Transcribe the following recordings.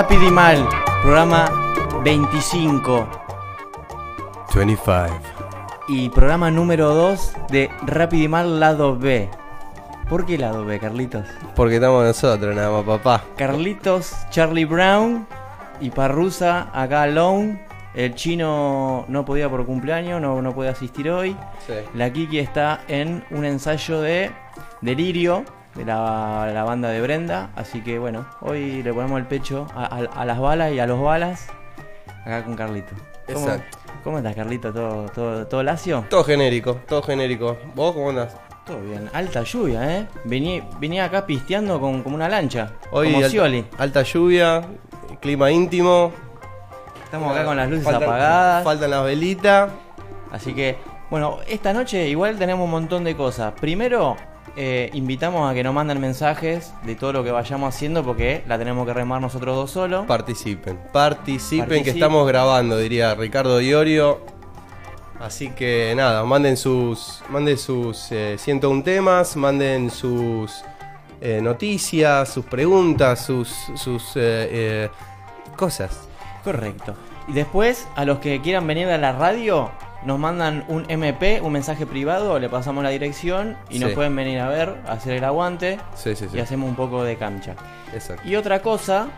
Rápido y mal, programa 25 25. y programa número 2 de Rápido y mal lado B. ¿Por qué lado B, Carlitos? Porque estamos nosotros, nada más, papá. Carlitos, Charlie Brown y Parrusa acá alone. El chino no podía por cumpleaños, no, no puede asistir hoy. Sí. La Kiki está en un ensayo de Delirio, de la, la banda de Brenda. Así que bueno, hoy le ponemos el pecho a, a- a las balas y a los balas. Acá con Carlito. ¿Cómo, Exacto. ¿Cómo estás, Carlito? ¿Todo, todo, todo lacio? Todo genérico, todo genérico. ¿Vos cómo andás? Todo bien. Alta lluvia, ¿eh? Vení, venía acá pisteando con, como una lancha. Hoy como alta, Scioli. alta lluvia, clima íntimo. Estamos acá con las luces Faltan- apagadas. Faltan las velitas. Así que, bueno, esta noche igual tenemos un montón de cosas. Primero, eh, invitamos a que nos manden mensajes de todo lo que vayamos haciendo porque la tenemos que remar nosotros dos solos. Participen, participen que estamos grabando, diría Ricardo Iorio. Así que nada, manden sus, manden sus eh, 101 temas, manden sus eh, noticias, sus preguntas, sus, sus eh, cosas. Correcto. Y después, a los que quieran venir a la radio, nos mandan un MP, un mensaje privado, le pasamos la dirección y nos pueden venir a ver, hacer el aguante Sí, sí, sí. y hacemos un poco de cancha. Exacto. Y otra cosa,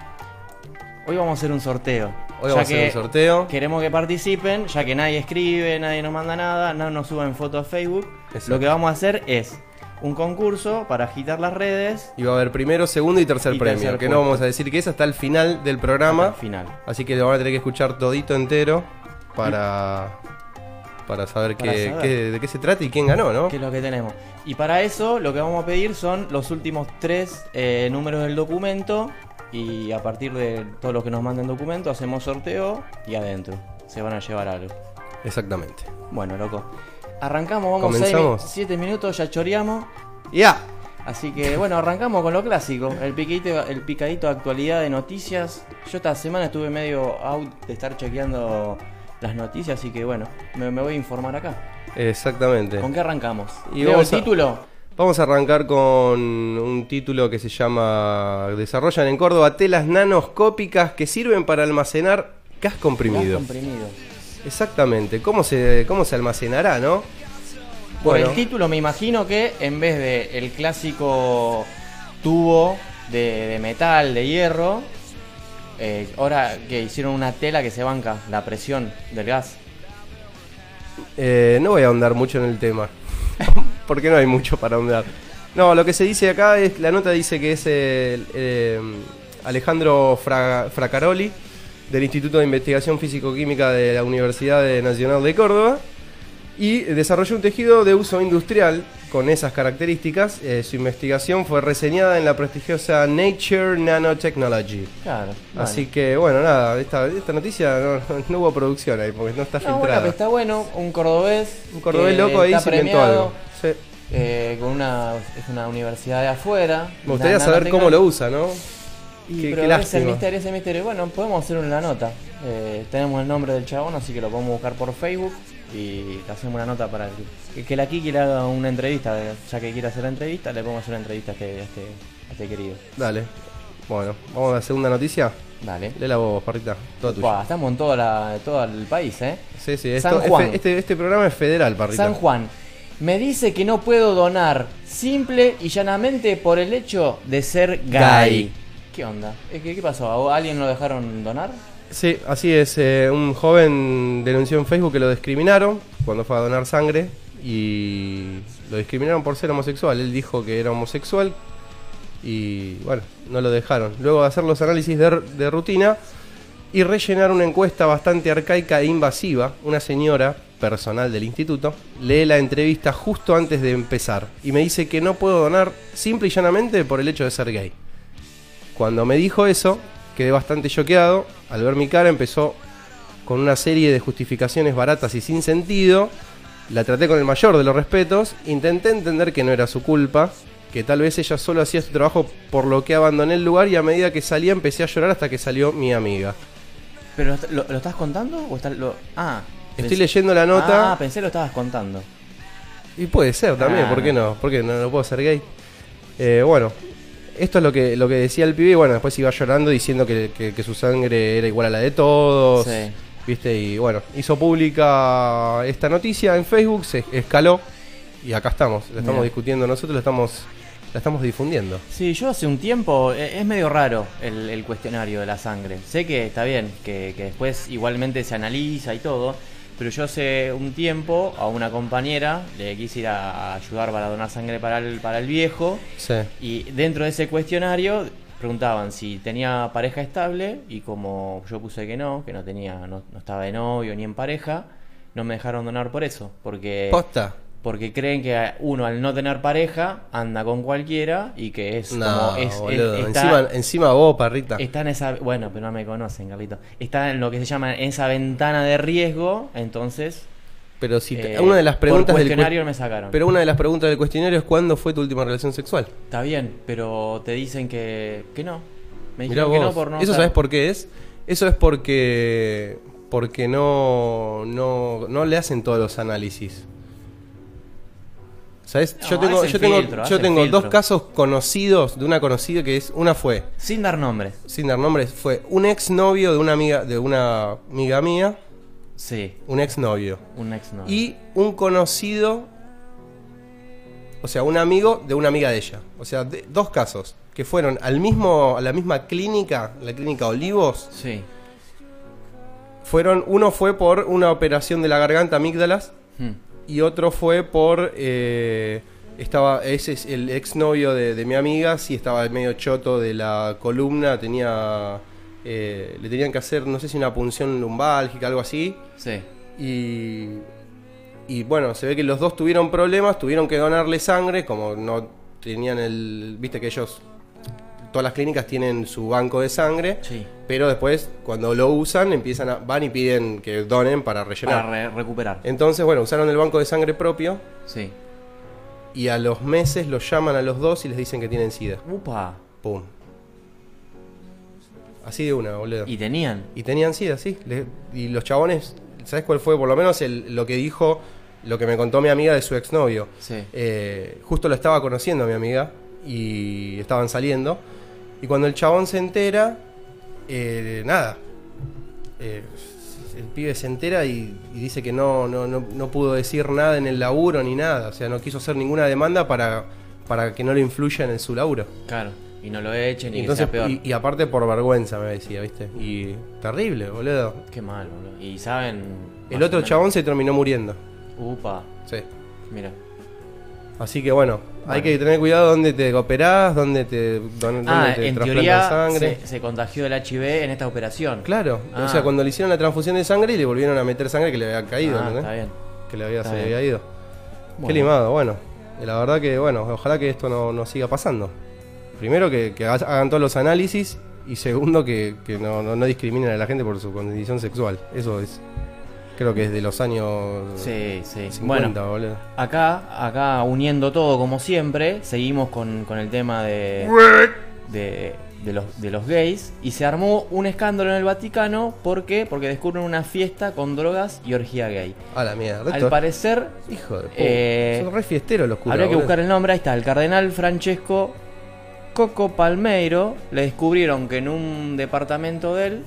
hoy vamos a hacer un sorteo. Hoy vamos a hacer un sorteo. Queremos que participen, ya que nadie escribe, nadie nos manda nada, no nos suben fotos a Facebook. Exacto. Lo que vamos a hacer es un concurso para agitar las redes Y va a haber primero, segundo y tercer Y premio. tercer que no vamos a decir que es hasta el final del hasta programa. el final. Así que lo van a tener que escuchar todito entero para, para saber, Para qué- saber. qué- de qué se trata y quién ganó, ¿no? Que es lo que tenemos. Y para eso lo que vamos a pedir son los últimos tres eh, números del documento. Y a partir de todos los que nos manden documento hacemos sorteo y adentro. Se van a llevar algo. Exactamente. Bueno, loco. Arrancamos, vamos Comenzamos. 7 minutos, ya choreamos. ¡Ya! Así que bueno, arrancamos con lo clásico, el picadito, el picadito de actualidad de noticias. Yo esta semana estuve medio out de estar chequeando las noticias, así que bueno, me, me voy a informar acá. Exactamente. ¿Con qué arrancamos? Y ¿Leo el vamos a- título? Vamos a arrancar con un título que se llama Desarrollan en Córdoba telas nanoscópicas que sirven para almacenar gas comprimido. Gas comprimido. Exactamente. ¿Cómo se, cómo se almacenará, no? Por Bueno. el título me imagino que en vez de el clásico tubo de, de metal, de hierro, eh, ahora que hicieron una tela que se banca la presión del gas. Eh, no voy a ahondar mucho en el tema. porque no hay mucho para ahondar. No, lo que se dice acá es, la nota dice que es eh, Alejandro Fra- Fracaroli del Instituto de Investigación Físico-Química de la Universidad Nacional de Córdoba y desarrolló un tejido de uso industrial con esas características. Eh, su investigación fue reseñada en la prestigiosa Nature Nanotechnology. Claro. Así que bueno, nada, esta, esta noticia no, no hubo producción ahí porque no está No, filtrada. está bueno, un cordobés. Un cordobés loco ahí se inventó algo. Sí. eh, con una, es una universidad de afuera. Me gustaría saber cómo lo usa, ¿no? Y, Qué- pero qué es el misterio, ese misterio. Bueno, podemos hacer una nota. Eh, tenemos el nombre del chabón, así que lo podemos buscar por Facebook y le hacemos una nota para que, que la Kiki le haga una entrevista. Ya que quiere hacer la entrevista, le podemos hacer una entrevista a este, a este, a este querido. Dale. Bueno, vamos a la segunda noticia. Dale. Léela vos, Parrita. Toda tuya. Estamos en toda la, todo el país, ¿eh? Sí, sí, San esto, es Juan. este, este programa es federal, Parrita. San Juan. Me dice que no puedo donar simple y llanamente por el hecho de ser gay. Gay. ¿Qué onda? ¿Qué, qué pasó? ¿A alguien lo dejaron donar? Sí, así es. eh, un joven denunció en Facebook que lo discriminaron cuando fue a donar sangre y lo discriminaron por ser homosexual. Él dijo que era homosexual y bueno, no lo dejaron. Luego de hacer los análisis de, de rutina y rellenar una encuesta bastante arcaica e invasiva, una señora personal del instituto lee la entrevista justo antes de empezar y me dice que no puedo donar simple y llanamente por el hecho de ser gay. Cuando me dijo eso, quedé bastante choqueado. Al ver mi cara empezó con una serie de justificaciones baratas y sin sentido. La traté con el mayor de los respetos. Intenté entender que no era su culpa, que tal vez ella solo hacía su trabajo por lo que abandoné el lugar y a medida que salía empecé a llorar hasta que salió mi amiga. ¿Pero lo, lo estás contando o está lo... Ah. Estoy leyendo la nota. Ah, pensé lo estabas contando. Y puede ser también, Ah, ¿por qué no. no? ¿Por qué no, no puedo ser gay? Eh, bueno, esto es lo que, lo que decía el pibe y bueno, después iba llorando diciendo que, que- que su sangre era igual a la de todos. Sí. ¿Viste? Y bueno, hizo pública esta noticia en Facebook, se escaló y acá estamos. La estamos discutiendo nosotros, la estamos, la estamos difundiendo. Sí, yo hace un tiempo, eh, es medio raro el, el cuestionario de la sangre. Sé que está bien, que, que después igualmente se analiza y todo, pero yo hace un tiempo a una compañera le quise ir a ayudar para donar sangre para el, para el viejo Sí. y dentro de ese cuestionario preguntaban si tenía pareja estable y como yo puse que no, que no tenía, no, no estaba de novio ni en pareja, no me dejaron donar por eso, porque ¿Posta? Porque creen que uno al no tener pareja anda con cualquiera y que es No, como es, es- boludo. está, encima, encima vos, parrita. está en esa bueno pero no me conocen Carlito está en lo que se llama en esa ventana de riesgo entonces Pero si te- eh, una de las preguntas del cuestionario cue- me sacaron Pero una de las preguntas del cuestionario es ¿cuándo fue tu última relación sexual? está bien pero te dicen que que no me dijeron que no por no ¿Eso sabes por qué es? Eso es porque porque no, no, no le hacen todos los análisis. ¿Sabes? No, yo tengo, yo tengo, filtro, yo tengo dos casos conocidos de una conocida que es, una fue, sin dar nombres sin dar nombres, fue un exnovio de una amiga, de una amiga mía, sí un exnovio. un ex no Y un conocido, o sea, un amigo de una amiga de ella. O sea, de- dos casos que fueron al mismo, a la misma clínica, la clínica Olivos. sí Fueron, uno fue por una operación de la garganta amígdalas Hmm. Y otro fue por eh, estaba ese es el exnovio de, de mi amiga, sí estaba medio choto de la columna, tenía eh, le tenían que hacer no sé si una punción lumbálgica, algo así. sí Y, y bueno, se ve que los dos tuvieron problemas, tuvieron que donarle sangre, como no tenían el... Viste que ellos, todas las clínicas tienen su banco de sangre, sí pero después cuando lo usan empiezan a, van y piden que donen para rellenar. para re- recuperar Entonces, bueno, usaron el banco de sangre propio sí y a los meses los llaman a los dos y les dicen que tienen SIDA. upa Pum. Así de una, boludo. y tenían Y tenían SIDA, sí. Le- y los chabones, ¿sabes cuál fue? Por lo menos el- lo que dijo, lo que me contó mi amiga de su exnovio. sí Eh, justo lo estaba conociendo a mi amiga y estaban saliendo. Y cuando el chabón se entera, eh, nada. Eh, el pibe se entera y, y dice que no, no, no, no pudo decir nada en el laburo ni nada. O sea, no quiso hacer ninguna demanda para, para que no le influya en su laburo. claro y no lo echen y Y que entonces, sea peor y, y aparte por vergüenza me decía, ¿viste? Y terrible, boludo. Qué mal, boludo. Y saben. El otro chabón se terminó muriendo. Upa, Sí. mira. Así que bueno, hay que tener cuidado dónde te operás, dónde te, dónde Ah, te en trasplantan teoría sangre. se, se contagió el HIV en esta operación. Claro, Ah. o sea, cuando le hicieron la transfusión de sangre y le volvieron a meter sangre que le había caído, Ah, ¿entendés? está bien. Que le había, Está se le bien. había ido. Bueno. Qué limado, bueno. La verdad que, bueno, ojalá que esto no, no siga pasando. Primero que, que haga- hagan todos los análisis y segundo que, que no, no, no discriminen a la gente por su condición sexual. Eso es, creo que es de los años Sí, sí. 50, Bueno, boludo. acá, acá uniendo todo como siempre, seguimos con, con el tema de, de, de los, de los gays y se armó un escándalo en el Vaticano. ¿Por qué? Porque descubren una fiesta con drogas y orgía gay. A la mierda. Al parecer, Hijo de puta. eh, Son re fiesteros los curas. habría que boludo. buscar el nombre. Ahí está, el cardenal Francesco Coco Palmeiro. Le descubrieron que en un departamento de él,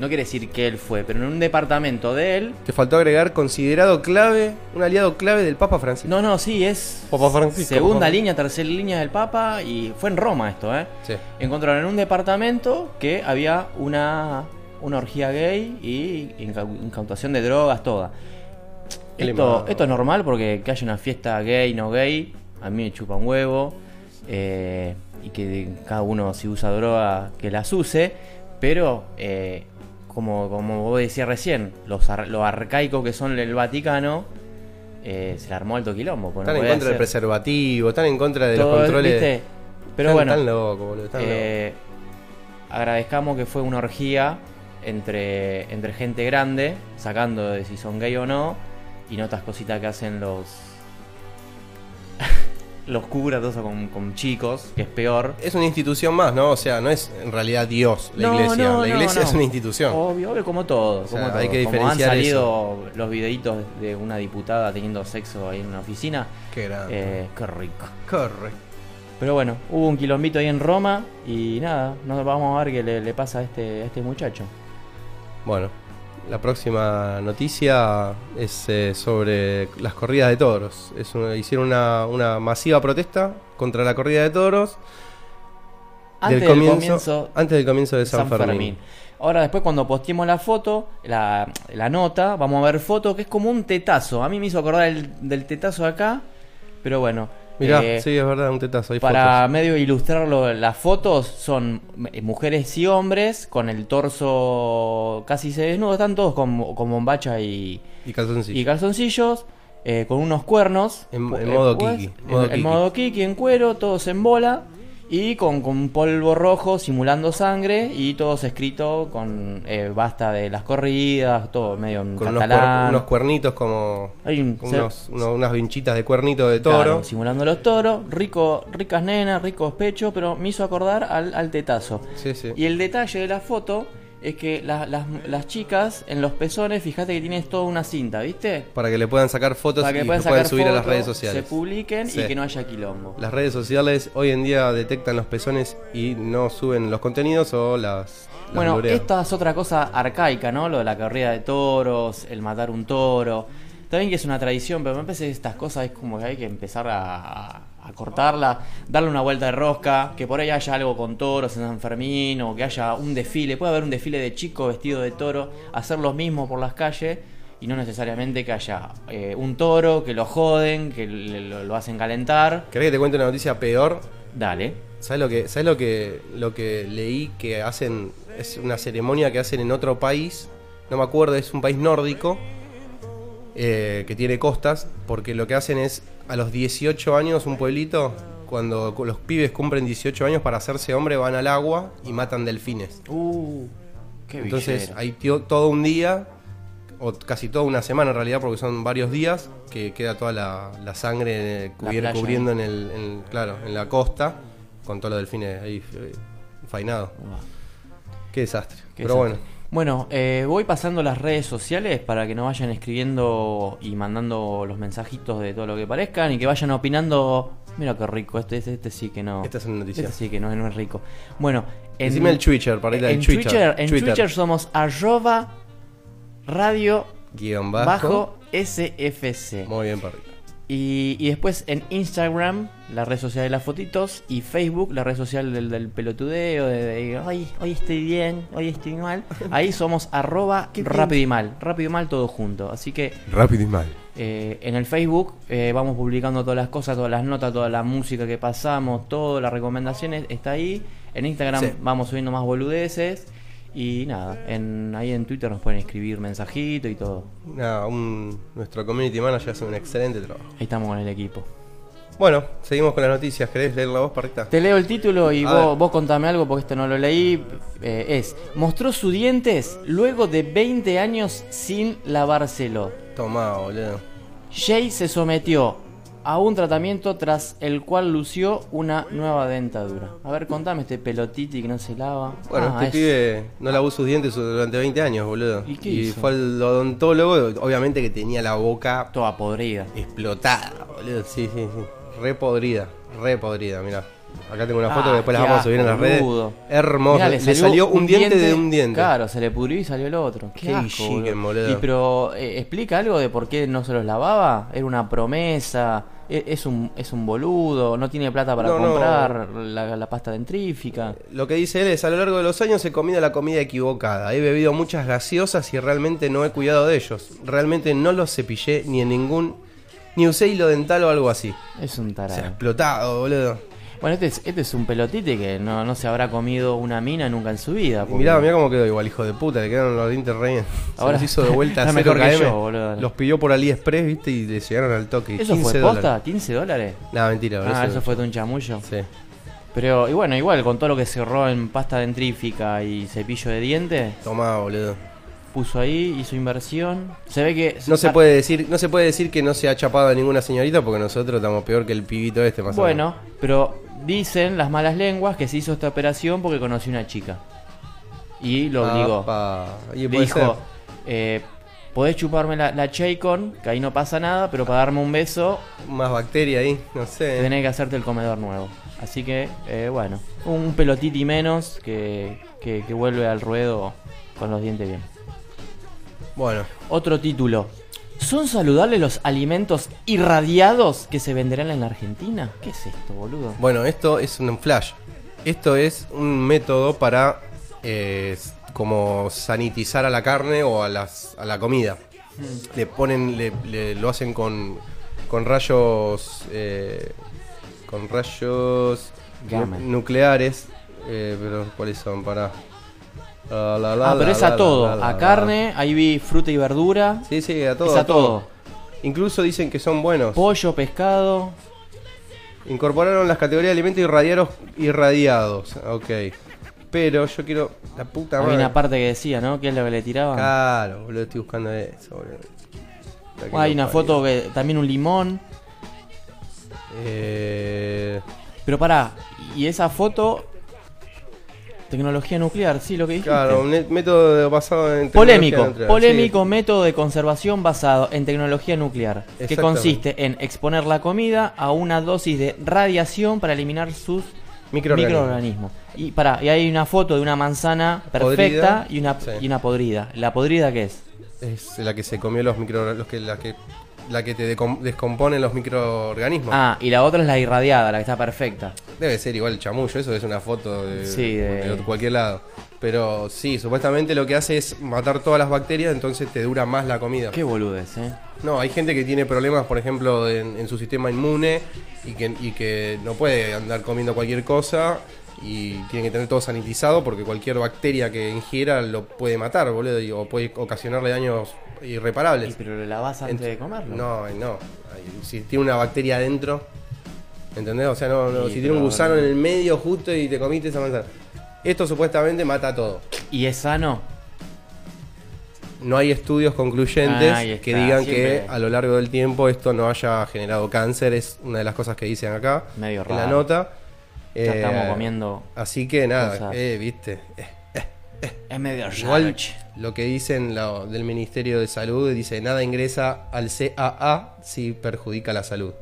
no quiere decir que él fue, pero en un departamento de él. Te faltó agregar considerado clave, un aliado clave del Papa Francisco. No, no, sí, es Papa Francisco. segunda Papa- línea, tercera línea del Papa y fue en Roma esto, ¿eh? Sí. Encontraron en un departamento que había una, una orgía gay y inca- incautación de drogas, toda. Esto, esto es normal porque que haya una fiesta gay, no gay, a mí me chupa un huevo. eh, y que cada uno si usa droga que las use. Pero, eh, como, como vos decías recién, los ar- lo arcaico que son el Vaticano, eh, se le armó alto quilombo. pues no Están en contra del ser. preservativo, están en contra de Todo, los controles. ¿viste? Pero Están bueno, boludo, están eh, agradezcamos que fue una orgía entre, entre gente grande, sacando de si son gay o no, y no otras cositas que hacen los los cura, todo eso con, con chicos, que es peor. Es una institución más, ¿no? O sea, no es en realidad Dios la No, iglesia. no, la iglesia no. es una institución. Obvio, obvio, como todo. sea, como hay todo. que Como han diferenciar salido los videitos de una diputada teniendo sexo ahí en una oficina. Qué grande. Eh, qué rico. Correcto. Pero bueno, hubo un quilombito ahí en Roma y nada, nos vamos a ver qué le, le pasa a este, a este muchacho. Bueno, la próxima noticia es eh, sobre las corridas de toros. Es una- hicieron una, una masiva protesta contra la corrida de toros Antes del del comienzo, antes del comienzo de San, Fermín. Ahora después cuando posteemos la foto, la, la nota, vamos a ver foto que es como un tetazo. A mí me hizo acordar el- del tetazo acá, pero bueno. Mirá, eh, sí, es verdad, un tetazo. Hay Para fotos. medio ilustrarlo, las fotos son eh, mujeres y hombres con el torso casi se desnudo, están todos con, con bombacha y, Y calzoncillo. y calzoncillos, eh, con unos cuernos. En- en Eh, modo pues, kiki, En, modo en kiki. modo kiki, en cuero, todos en bola. Y con, con polvo rojo simulando sangre y todos escrito con eh, basta de las corridas, todo medio en con unos, catalán. unos cuernitos como. Hay un- con se- unos- unos- unas vinchitas de cuernito de Claro, toro. simulando los toros, rico, ricas nenas, ricos pechos, pero me hizo acordar al, al tetazo. Sí, sí. Y el detalle de la foto es que la- las, las chicas en los pezones, fíjate que tienes toda una cinta, ¿viste? Para que le puedan sacar fotos Para que y puedan lo puedan sacar subir a las fotos, redes sociales. se publiquen Sí. y que no haya quilombo. Las redes sociales hoy en día detectan los pezones y no suben los contenidos o las. las Bueno, blurean. esta es otra cosa arcaica, ¿no? Lo de la corrida de toros, el matar un toro. También que es una tradición, pero me parece que estas cosas es como que hay que empezar a, a cortarla, darle una vuelta de rosca, que por ahí haya algo con toros en San Fermín, o que haya un desfile, puede haber un desfile de chico vestido de toro, hacer lo mismo por las calles, y no necesariamente que haya eh, un toro, que lo joden, que lo hacen calentar. ¿Querés que te cuente una noticia peor? Dale. ¿Sabes lo que, ¿sabes lo que, lo que leí que hacen? Es una ceremonia que hacen en otro país. No me acuerdo, es un país nórdico eh, que tiene costas. Porque lo que hacen es a los 18 años, un pueblito, cuando los pibes cumplen 18 años para hacerse hombre, van al agua y matan delfines. Uh, qué Entonces hay todo un día, o casi toda una semana en realidad, porque son varios días, que queda toda la, la sangre eh, playa cubriendo en el, en- claro, en la costa, con todos los delfines ahí eh, fainados. Qué desastre. Qué Pero desastre. bueno, Bueno, eh, voy pasando las redes sociales para que nos vayan escribiendo y mandando los mensajitos de todo lo que parezcan y que vayan opinando. Mira qué rico, este, este, este sí que no. esta es una noticia. Este sí que no, no es rico. Bueno, en, Decime el Twitter, para ir al en Twitter. Twitter, en Twitter. Twitter somos arroba radio Guión bajo, bajo. SFC. Muy bien, Parrita. Y, y después en Instagram, la red social de las fotitos, y Facebook, la red social del, del pelotudeo, de, de, hoy, hoy estoy bien, hoy estoy mal. Ahí somos arroba rápido y mal, rápido y mal todo junto. Así que Rápido y mal. eh, en el Facebook eh, vamos publicando todas las cosas, todas las notas, toda la música que pasamos, todas las recomendaciones, está ahí. En Instagram Sí. vamos subiendo más boludeces. Y nada, en, ahí en Twitter nos pueden escribir mensajito y todo. Nada, un- nuestro community manager hace un excelente trabajo. Ahí estamos con el equipo. Bueno, seguimos con las noticias. ¿Querés leer la voz, Parrita? Te leo el título y vos, vos contame algo porque este no lo leí. Eh, es, mostró sus dientes luego de 20 años sin lavárselo. Tomá, boludo. Jay se sometió a un tratamiento tras el cual lució una nueva dentadura. A ver, contame este pelotiti que no se lava. Bueno, Ah, este es- pibe no lavó sus dientes durante 20 años, boludo. ¿Y qué hizo? fue al odontólogo, obviamente que tenía la boca Toda podrida. explotada, boludo. Sí, sí, sí. Re podrida, re podrida, mirá. Acá tengo una foto Ah, que después las vamos a subir en las redes. Hermoso. Mirá, le, salió un diente, de un diente. Claro, se le pudrió y salió el otro. Qué, Qué asco, chiquen, boludo. boludo. Y pero eh, explica algo de por qué no se los lavaba. Era una promesa. e- Es un, es un boludo, no tiene plata para No, no. comprar La, la pasta dentrífica. Lo que dice él es, a lo largo de los años he comido la comida equivocada. He bebido muchas gaseosas y realmente no he cuidado de ellos. Realmente no los cepillé ni en ningún... Ni usé hilo dental o algo así. Es un Se ha tarado. explotado, boludo. Bueno, este es, este es un pelotite que no, no se habrá comido una mina nunca en su vida. Porque- mirá, mirá cómo quedó igual, hijo de puta, le quedaron los dientes re bien. Se Ahora- los hizo de vuelta a Está 0 mejor que km. yo, boludo. Los pidió por AliExpress, viste, y le llegaron al toque. ¿Eso 15 fue dólares. posta? ¿15 dólares? Nada, mentira, boludo. Ah, eso fue de un chamullo. Sí. Pero, y bueno, igual, con todo lo que se ahorró en pasta dentrífica y cepillo de dientes, Tomá, boludo. puso ahí, hizo inversión. Se ve que. No se puede decir, no se puede decir que no se ha chapado a ninguna señorita porque nosotros estamos peor que el pibito este más o Bueno, pero dicen las malas lenguas que se hizo esta operación porque conoció una chica. Y lo obligó. Apa. Y Le dijo, eh, podés chuparme la, la Chaycon, que ahí no pasa nada, pero para darme un beso más bacteria ahí, no sé. tenés que hacerte el comedor nuevo. Así que, eh, bueno, un pelotiti menos que, que, que vuelve al ruedo con los dientes bien. Bueno, Otro título. ¿Son saludables los alimentos irradiados que se venderán en la Argentina? ¿Qué es esto, boludo? bueno, esto es un flash. Esto es un método para eh, como sanitizar a la carne o a las a la comida. Le ponen, le, le- lo hacen con con rayos eh, con rayos Gamma. nucleares. Eh, pero cuáles son para ah, pero es a todo. A carne, ahí vi fruta y verdura. Sí, sí, a todo. es a todo. Incluso dicen que son buenos. Pollo, pescado. Incorporaron las categorías de alimentos irradiados, irradiados. Ok. Pero yo quiero. La puta Había madre. una parte que decía, ¿no? ¿Qué es lo que le tiraban? Claro, boludo, estoy buscando eso, boludo. Que Hay una foto que también un limón. Eh, Pero pará, y esa foto. Tecnología nuclear, sí, lo que dijiste. claro, un método basado en. Polémico, tecnología nuclear, polémico método de conservación basado en tecnología nuclear, que consiste en exponer la comida a una dosis de radiación para eliminar sus. Microorganismos. microorganismos. Y para, y hay una foto de una manzana perfecta Podrida, y una sí. y una podrida. ¿La podrida qué es? Es la que se comió los micro. Los que, la, que, la que te descomponen los microorganismos. Ah, y la otra es la irradiada, la que está perfecta. Debe ser igual chamullo, eso es una foto de, Sí, de- de cualquier lado. Pero sí, supuestamente lo que hace es matar todas las bacterias, entonces te dura más la comida. Qué boludez, eh. No, hay gente que tiene problemas, por ejemplo, en, en su sistema inmune y que, y que no puede andar comiendo cualquier cosa y tiene que tener todo sanitizado porque cualquier bacteria que ingiera lo puede matar, boludo, y- o puede ocasionarle daños Y, irreparables. pero lo lavas antes Ent- de comerlo. No, no. Si tiene una bacteria adentro, ¿entendés? O sea, no, no, si tiene un gusano en el medio justo y te comiste esa manzana. Esto supuestamente mata todo. ¿Y es sano? No hay estudios concluyentes está, que digan siempre. que a lo largo del tiempo esto no haya generado cáncer. Es una de las cosas que dicen acá Medio en la raro. nota. Ya Eh, estamos comiendo. Así que nada, eh, viste. Eh, Es medio raro. Igual che. lo que dicen lo- del Ministerio de Salud dice nada ingresa al CAA si perjudica la salud.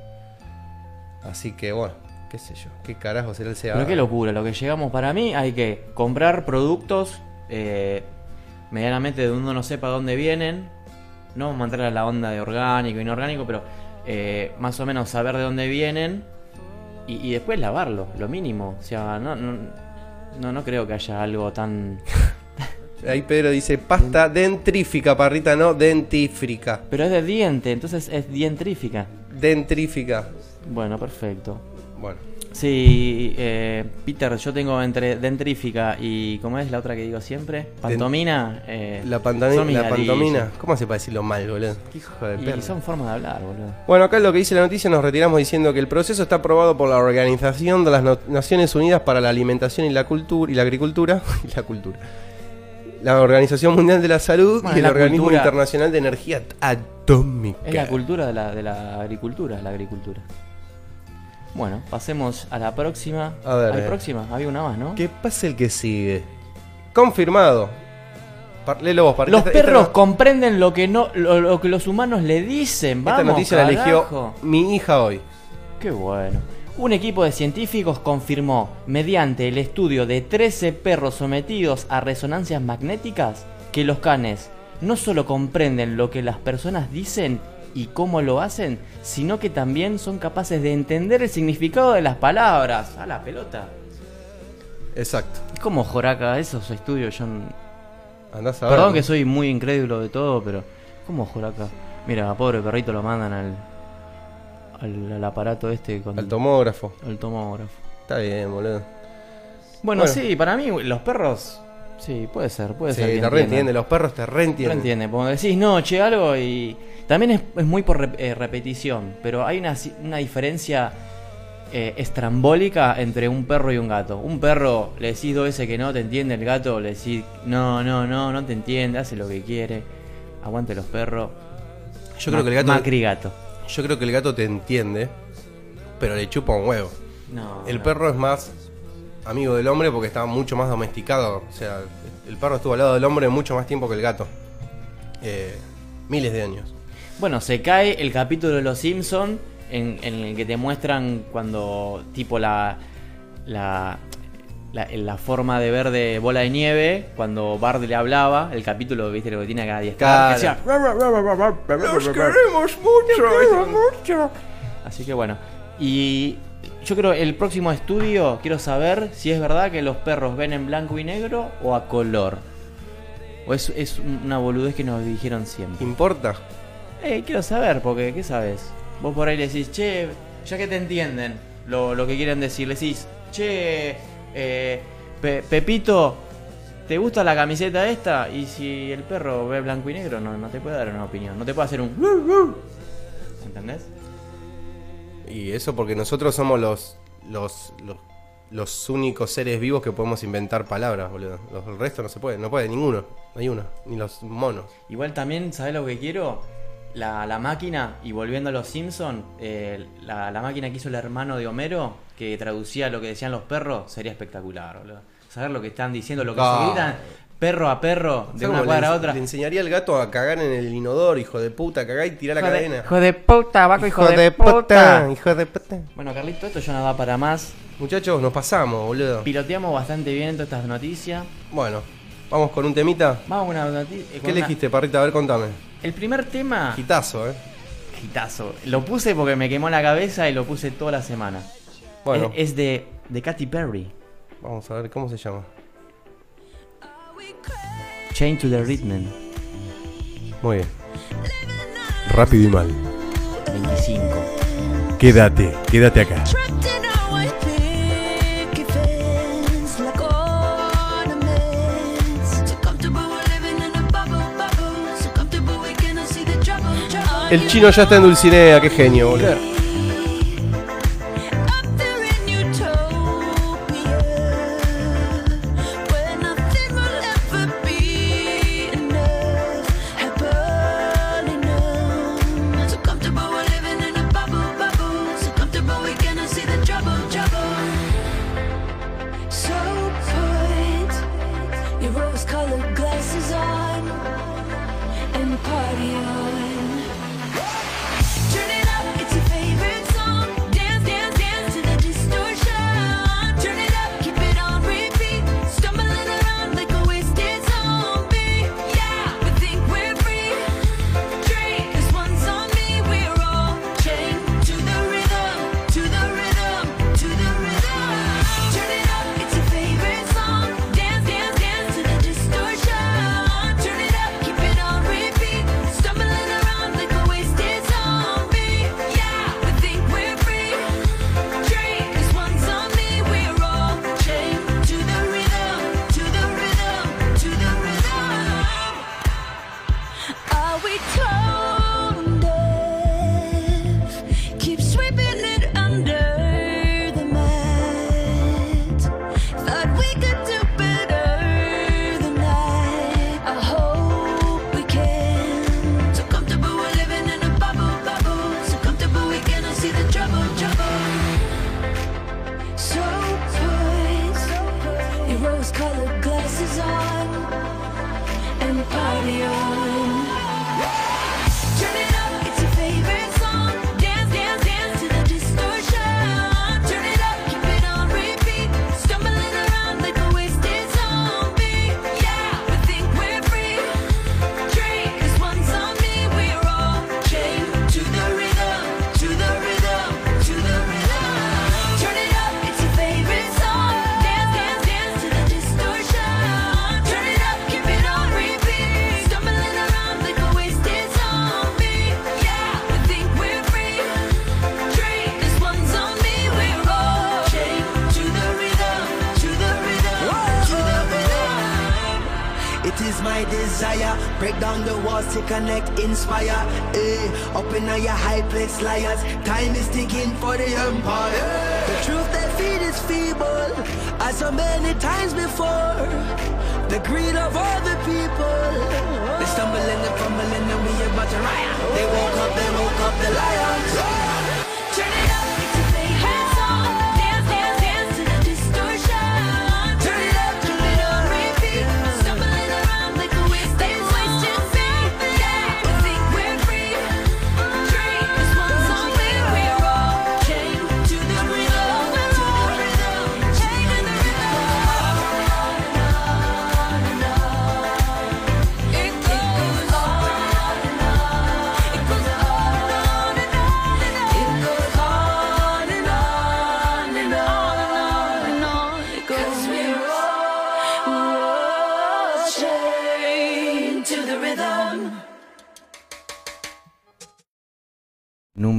Así que bueno, qué sé yo, qué carajo será el CAA. Pero qué locura, lo que llegamos para mí, hay que comprar productos eh, medianamente de uno no sepa dónde vienen. No entrar a la onda de orgánico, inorgánico, pero eh, más o menos saber de dónde vienen y, y después lavarlo, lo mínimo. O sea, no, no, no, no creo que haya algo tan... Ahí Pedro dice pasta dentrífica, parrita, no dentífrica. Pero es de diente, entonces es dientrífica. Dentrífica. Bueno, perfecto. Bueno, Sí, eh, Peter, yo tengo entre dentrífica y, ¿cómo es la otra que digo siempre? Pantomina. eh, la, mis la pantomina. ¿Cómo hace para decirlo mal, boludo? Qué hijo de Y perra. son formas de hablar, boludo. Bueno, acá lo que dice la noticia nos retiramos diciendo que el proceso está aprobado por la Organización de las No- Naciones Unidas para la Alimentación y la Cultura y la Agricultura y la Cultura. La Organización Mundial de la Salud Bueno, y el Organismo cultura- Internacional de Energía Atómica. Es la cultura de la, de la agricultura, la agricultura. Bueno, pasemos a la próxima. A ver, ¿Hay eh. próxima? Había una más, ¿no? ¿Qué pasa el que sigue? Confirmado. Par- léelo vos, Los esta- perros comprenden lo que no lo, lo que los humanos le dicen. Vamos, Esta noticia la eligió mi hija hoy. Qué bueno. Un equipo de científicos confirmó, mediante el estudio de 13 perros sometidos a resonancias magnéticas, que los canes no solo comprenden lo que las personas dicen y cómo lo hacen, sino que también son capaces de entender el significado de las palabras. A la pelota. Exacto. Es como Joraca, esos estudios yo... Andás a ver. Perdón que soy muy incrédulo de todo, pero... ¿Cómo Joraca? Mira, pobre perrito lo mandan al... Al, al aparato este con... Al tomógrafo. al tomógrafo. Está bien, boludo. Bueno, Bueno. sí, para mí los perros, sí, puede ser, puede Sí, ser. que te reentiende, los perros te Te reentienden. entiende, porque decís no, che, algo y también es, es muy por eh, repetición, pero hay una, una diferencia eh, estrambólica entre un perro y un gato. Un perro le decís dos veces que no te entiende, el gato le decís no, no, no, no te entiende, hace lo que quiere. Aguante los perros. Yo creo que el gato. Macri gato. Yo creo que el gato te entiende, pero le chupa un huevo. No, El no. perro es más amigo del hombre porque está mucho más domesticado. O sea, el perro estuvo al lado del hombre mucho más tiempo que el gato. Eh, miles de años. Bueno, se cae el capítulo de Los Simpson en, en el que te muestran cuando tipo la la, la la forma de ver de bola de nieve cuando Bart le hablaba, el capítulo, viste lo que tiene acá 10 Claro. Los queremos mucho. Así que bueno, y yo creo el próximo estudio quiero saber si es verdad que los perros ven en blanco y negro o a color. O es, es una boludez que nos dijeron siempre. ¿Importa? Eh, quiero saber, porque, ¿qué sabes? Vos por ahí le decís, che, ya que te entienden lo, lo que quieren decir, le decís, che, eh, Pe- Pepito, ¿te gusta la camiseta esta? Y si el perro ve blanco y negro, no, no te puede dar una opinión, no te puede hacer un... ¿Entendés? Y eso porque nosotros somos los, los, los, los únicos seres vivos que podemos inventar palabras, boludo. Los, el resto no se puede, no puede ninguno. No hay uno, ni los monos. Igual también, ¿sabés lo que quiero? La, la máquina, y volviendo a los Simpsons, la, la máquina que hizo el hermano de Homero, que traducía lo que decían los perros, sería espectacular, boludo. Saber lo que están diciendo, lo que se gritan perro a perro, de ¿Sabes una cuadra le, a otra. Le enseñaría al gato a cagar en el inodoro, hijo de puta, cagá y tirá la Hijo de- cadena. hijo de puta, vaco, hijo, de, puta. hijo de puta. Bueno, Carlito, esto ya no da para más. Muchachos, nos pasamos, boludo. Piloteamos bastante bien todas estas noticias. Bueno, vamos con un temita. Vamos con una noticia. ¿Qué elegiste, parrita? A ver, contame. El primer tema. Quitazo, eh. Hitazo. Lo puse porque me quemó la cabeza y lo puse toda la semana. Bueno, Es, es de, de Katy Perry. vamos a ver cómo se llama. Chain to the Rhythm. Muy bien. Rápido y mal. 25. Quédate, quédate acá. El chino ya está en Dulcinea, qué genio, boludo. On and party on. Down the walls to connect, inspire. Eh, up in your high place, liars. Time is ticking for the empire. The truth they feed is feeble, as so many times before. The greed of all the people. They stumbling and fumbling and we about to riot. They woke up, they woke up the lions.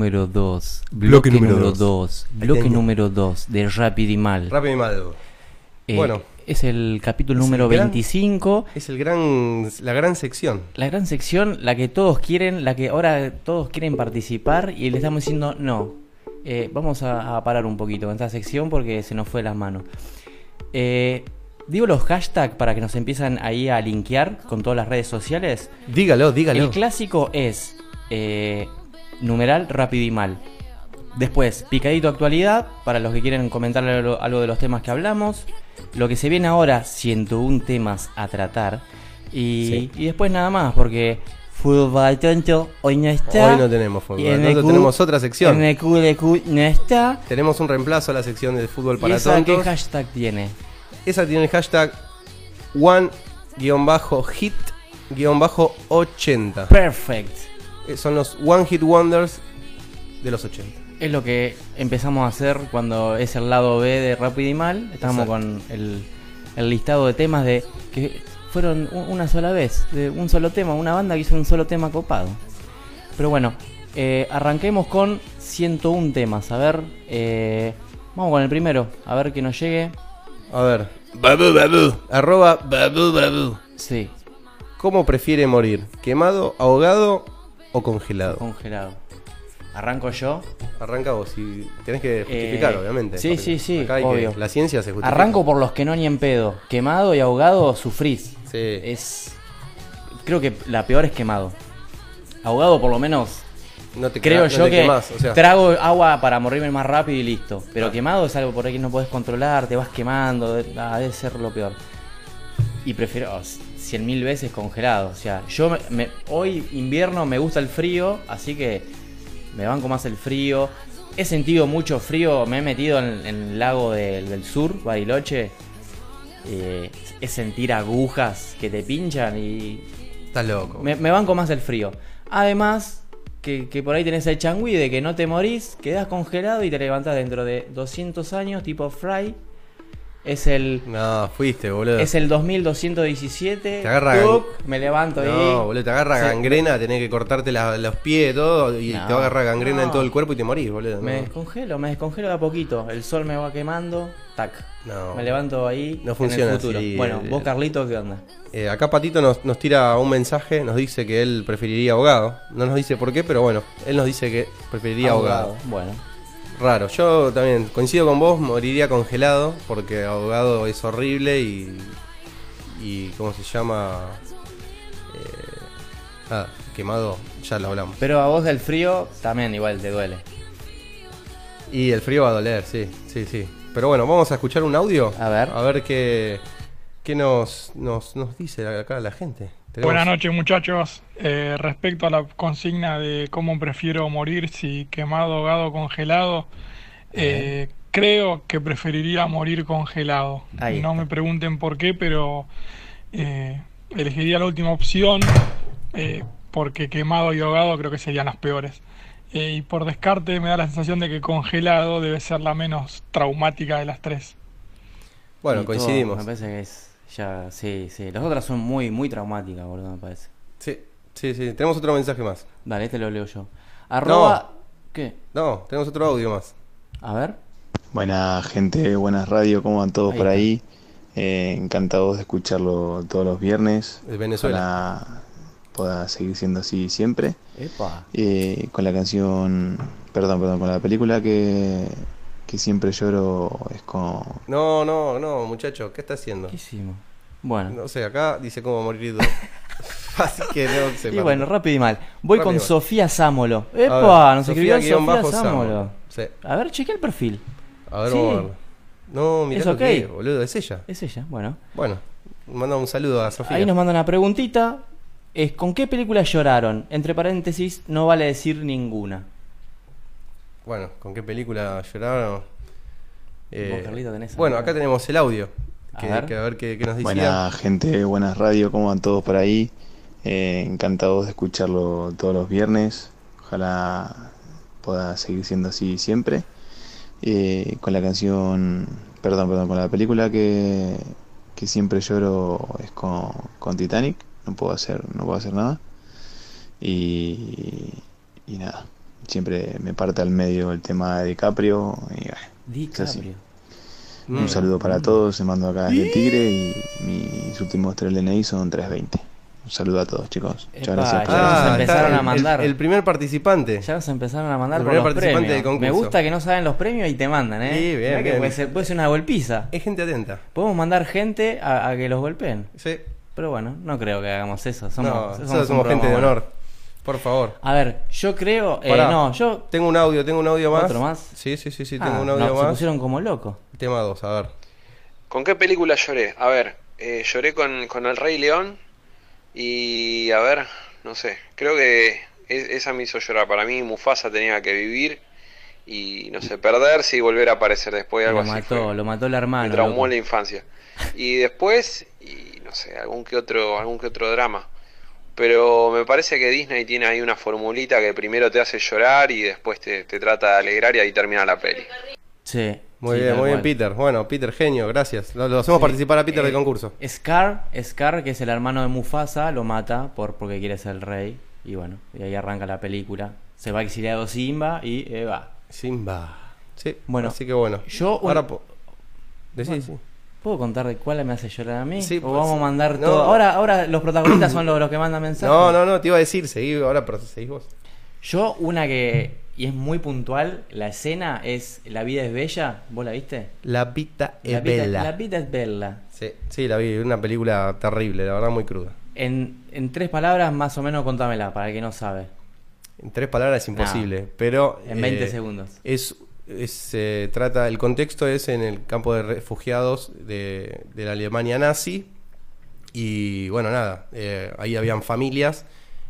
Número 2. Bloque número dos. 2. Ahí Bloque número 2 de Rápido y Mal. Rápido y mal. Eh, bueno. Es el capítulo Es el número gran- 25. Es el gran, la gran sección. La gran sección, la que todos quieren, la que ahora todos quieren participar y le estamos diciendo no. Eh, vamos a, a parar un poquito con esta sección porque se nos fue de las manos. Eh, digo los hashtags para que nos empiezan ahí a linkear con todas las redes sociales. Dígalo, dígalo. El clásico es eh, numeral rápido y mal. Después, picadito actualidad, para los que quieren comentar algo, algo de los temas que hablamos. Lo que se viene ahora, 101 temas a tratar. Y, Sí. y después nada más, porque Fútbol Tonto hoy no está. Hoy no tenemos fútbol. Y Q- tenemos otra sección. En QDQ no está. Tenemos un reemplazo a la sección de fútbol ¿Y para esa qué tontos. hashtag tiene? Esa tiene el hashtag one-hit-80. Perfect. Eh, Son los One Hit Wonders de los 80. Es lo que empezamos a hacer cuando es el lado B de Rápido y Mal. Estábamos Exacto. con el, el listado de temas de que fueron una sola vez, de un solo tema, una banda que hizo un solo tema copado. Pero bueno, eh, arranquemos con 101 temas. A ver, eh, vamos con el primero, a ver que nos llegue. A ver. Babu babu. Arroba babu babu. Sí, ¿Cómo prefiere morir? ¿Quemado, ahogado o congelado? congelado. Arranco yo. Arranca vos y tenés que justificar, Eh, obviamente. sí, porque sí, sí, acá hay que- obvio. la ciencia se justifica. Arranco por los que no ni en pedo. Quemado y ahogado sufrís. Sí. Es. Creo que la peor es quemado. Ahogado, por lo menos. No te Creo no yo te que quemás, o sea, trago agua para morirme más rápido y listo. Pero Ah. quemado es algo por ahí que no podés controlar, te vas quemando. ah, debe ser lo peor. Y prefiero oh, cien mil veces congelado. O sea, yo me- me- hoy invierno me gusta el frío, así que me banco más el frío. He sentido mucho frío, me he metido en, en el lago del, del sur, Bariloche. Eh, es sentir agujas que te pinchan y estás loco. me, me banco más el frío. Además, que, que por ahí tenés el changüí de que no te morís, quedás congelado y te levantás dentro de 200 años, tipo Fry. Es el, No, fuiste, boludo. es el 2217. Te agarra tuc, me levanto no, ahí. boludo, te agarra Sí. gangrena, tenés que cortarte la- los pies todo y No, te va a agarrar gangrena en no. todo el cuerpo y te morís, boludo. Me no. descongelo, me descongelo de a poquito. El sol me va quemando, tac. No. Me levanto ahí. No en funciona el futuro. así, Bueno, el- vos Carlito, ¿qué onda? Eh, acá Patito nos, nos tira un mensaje, nos dice que él preferiría ahogado. No nos dice por qué, pero bueno, él nos dice que preferiría ahogado. Bueno. Raro, yo también coincido con vos, moriría congelado, porque ahogado es horrible y. y ¿cómo se llama? Eh, ah, quemado, ya lo hablamos. Pero a vos del frío también igual te duele. Y el frío va a doler, sí, sí, sí. Pero bueno, vamos a escuchar un audio. A ver. A ver qué, qué nos, nos, nos dice acá la gente. Tenemos- Buenas noches muchachos. Eh, respecto a la consigna de cómo prefiero morir, si quemado, ahogado, congelado, eh, creo que preferiría morir congelado. Ahí no está. me pregunten por qué, pero eh, elegiría la última opción eh, porque quemado y ahogado creo que serían las peores. Eh, y por descarte me da la sensación de que congelado debe ser la menos traumática de las tres. Bueno, Y todo, coincidimos. me parece que es. Ya, sí, sí. Las otras son muy, muy traumáticas, boludo, me parece. Sí, sí, sí. Tenemos otro mensaje más. Dale, este lo leo yo. Arroba. ¿Qué? No, tenemos otro audio más. A ver. Buena gente, buenas radio, ¿cómo van todos Ahí por está. ahí? Eh, encantados de escucharlo todos los viernes. De Venezuela. Ojalá pueda seguir siendo así siempre. Epa. Eh, con la canción, perdón, perdón, con la película que que siempre lloro es con... No, no, no, muchacho, ¿qué está haciendo? ¿Qué hicimos? Bueno. No sé, acá dice cómo morir dos. Así que no se Y bueno, rápido y mal. Voy Rápido con mal. Sofía Sámolo. Ver, ¡Epa! Nos Sofía escribió Sofía bajo Sámolo. Sámolo. Sí. A ver, chequea el perfil. A ver, Sí. vamos a. No, mirá ¿Es lo que es, boludo, es ella. Es ella, bueno. Bueno, manda un saludo a Sofía. Ahí nos manda una preguntita. Es ¿con qué película lloraron? Entre paréntesis, no vale decir ninguna. Bueno, ¿con qué película lloraron? Eh, tenés bueno, acá tenemos el audio. A Que, ver. que a ver qué, qué nos decía. Buena gente, buenas radio, ¿cómo van todos por ahí? Eh, encantados de escucharlo todos los viernes. Ojalá pueda seguir siendo así siempre. Eh, con la canción, perdón, perdón, con la película que, que siempre lloro es con, con Titanic. No puedo hacer, no puedo hacer nada. Y, y nada, siempre me parte al medio el tema de DiCaprio. Y, bueno. DiCaprio. Mm. Un saludo para todos, se mando acá desde Tigre y mis últimos tres DNI son 320. Un saludo a todos, chicos. Muchas gracias. por ya la- nos Ah, empezaron a el- mandar. El, el primer participante. Ya nos empezaron a mandar El por primer los participante premios. del concurso. Me gusta que no saben los premios y te mandan, ¿eh? Sí, bien, que bien. Puede, ser, puede ser una golpiza. Es gente atenta. Podemos mandar gente a, a que los golpeen. Sí. Pero bueno, no creo que hagamos eso. Somos, no, somos un gente de honor. Por favor. A ver, yo creo. eh, Pará. no, yo. Tengo un audio, tengo un audio más. ¿Otro más? Sí, sí, sí, sí, Ah, tengo un no, audio Se más. pusieron como locos. Tema 2, a ver. ¿Con qué película lloré? A ver, eh, lloré con, con El Rey León y a ver, no sé, creo que es- esa me hizo llorar. Para mí Mufasa tenía que vivir y, no sé, perderse y volver a aparecer después, algo Lo así. mató, fue. lo mató el hermano. me traumó loco. la infancia. Y después, y no sé, algún que otro, algún que otro drama. Pero me parece que Disney tiene ahí una formulita que primero te hace llorar y después te, te trata de alegrar y ahí termina la peli. Sí. Muy sí, bien, muy bien. Peter. Bueno, Peter, genio, gracias. Lo, lo hacemos Sí. participar a Peter Eh, del concurso. Scar, Scar, que es el hermano de Mufasa, lo mata por porque quiere ser el rey. Y bueno, y ahí arranca la película. Se va exiliado Simba y eh, va. Simba. Sí, Bueno, así que bueno. yo un- Ahora po- Decí, Bueno. sí. ¿Puedo contar de cuál me hace llorar a mí? Sí, ¿O pues, vamos a mandar no. todo? Ahora, ahora los protagonistas son los, los que mandan mensajes. No, no, no, te iba a decir, seguí ahora, seguís vos. Yo, una que. Y es muy puntual, la escena es La vida es bella. ¿Vos la viste? La vida La es vida, bella. la vida es bella. Sí, sí, la vi, una película terrible, la verdad muy cruda. En, en tres palabras, más o menos, contámela, para el que no sabe. En tres palabras es imposible, pero... En 20 eh, segundos. Es, es, eh, trata, el contexto es en el campo de refugiados de, la Alemania nazi. Y bueno, nada, eh, ahí habían familias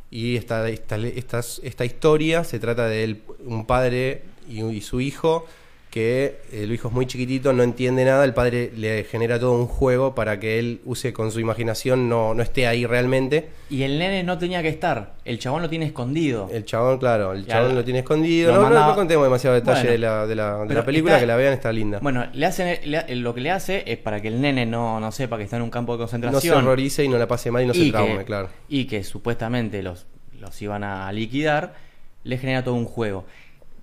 y esta, esta, esta, esta historia se trata de él, un padre y su hijo que el hijo es muy chiquitito, no entiende nada, el padre le genera todo un juego para que él use con su imaginación, no, no esté ahí realmente. Y el nene no tenía que estar. El chabón lo tiene escondido. El chabón, claro, el chabón lo- lo tiene escondido. No, no, mandaba- no contemos demasiado detalle Bueno, de, la, de, la, de la película, está- que la vean, está linda. Bueno, le hacen, le- lo que le hace es para que el nene no, no sepa que está en un campo de no se concentración. horrorice y no la pase mal y no se traume, que, claro. Y que supuestamente los, los iban a liquidar, le genera todo un juego.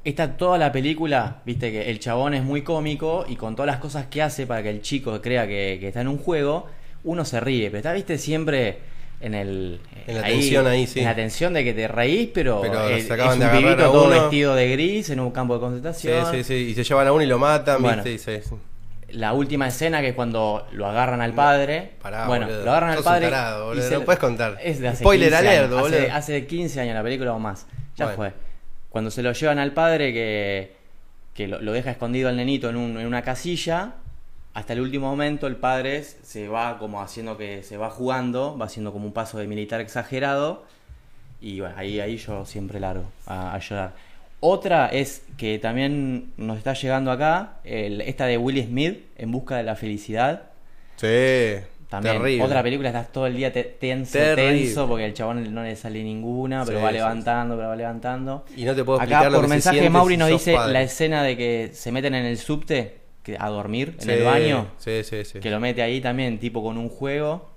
Está toda la película, viste que el chabón es muy cómico y con todas las cosas que hace para que el chico crea que, que está en un juego, uno se ríe, pero está, viste, siempre en el... En la tensión ahí, sí. En la tensión de que te reís, pero, Pero el- es un pibito a todo vestido de gris en un campo de Sí, concentración. sí, sí. Y se llevan a uno y lo matan, Bueno. ¿viste? Y se- sí. La última escena que es cuando lo agarran al padre. Pará, bueno, boludo. lo agarran al padre. tarado, y boludo. se No lo- puedes contar. Es de hace Spoiler 15 alert, años. Hace, boludo. hace 15 años la película o más. Ya Bueno. fue. Cuando se lo llevan al padre que, que lo, deja escondido al nenito en, un- en una casilla. Hasta el último momento el padre se va como haciendo que se va jugando, va haciendo como un paso de militar exagerado. Y bueno, ahí, ahí yo siempre largo a, a llorar. Otra es que también nos está llegando acá, el- esta de Will Smith, En busca de la felicidad. Sí, También terrible. otra película, estás todo el día te- tenso, Terrible. tenso, porque el chabón no le sale ninguna, pero Sí, va sí, levantando, pero va levantando. Y no te puedo Acá explicar lo por que mensaje Mauri nos dice padre. la escena de que se meten en el subte que- a dormir, en Sí, el baño, Sí, sí, sí. que lo mete ahí también, tipo con un juego.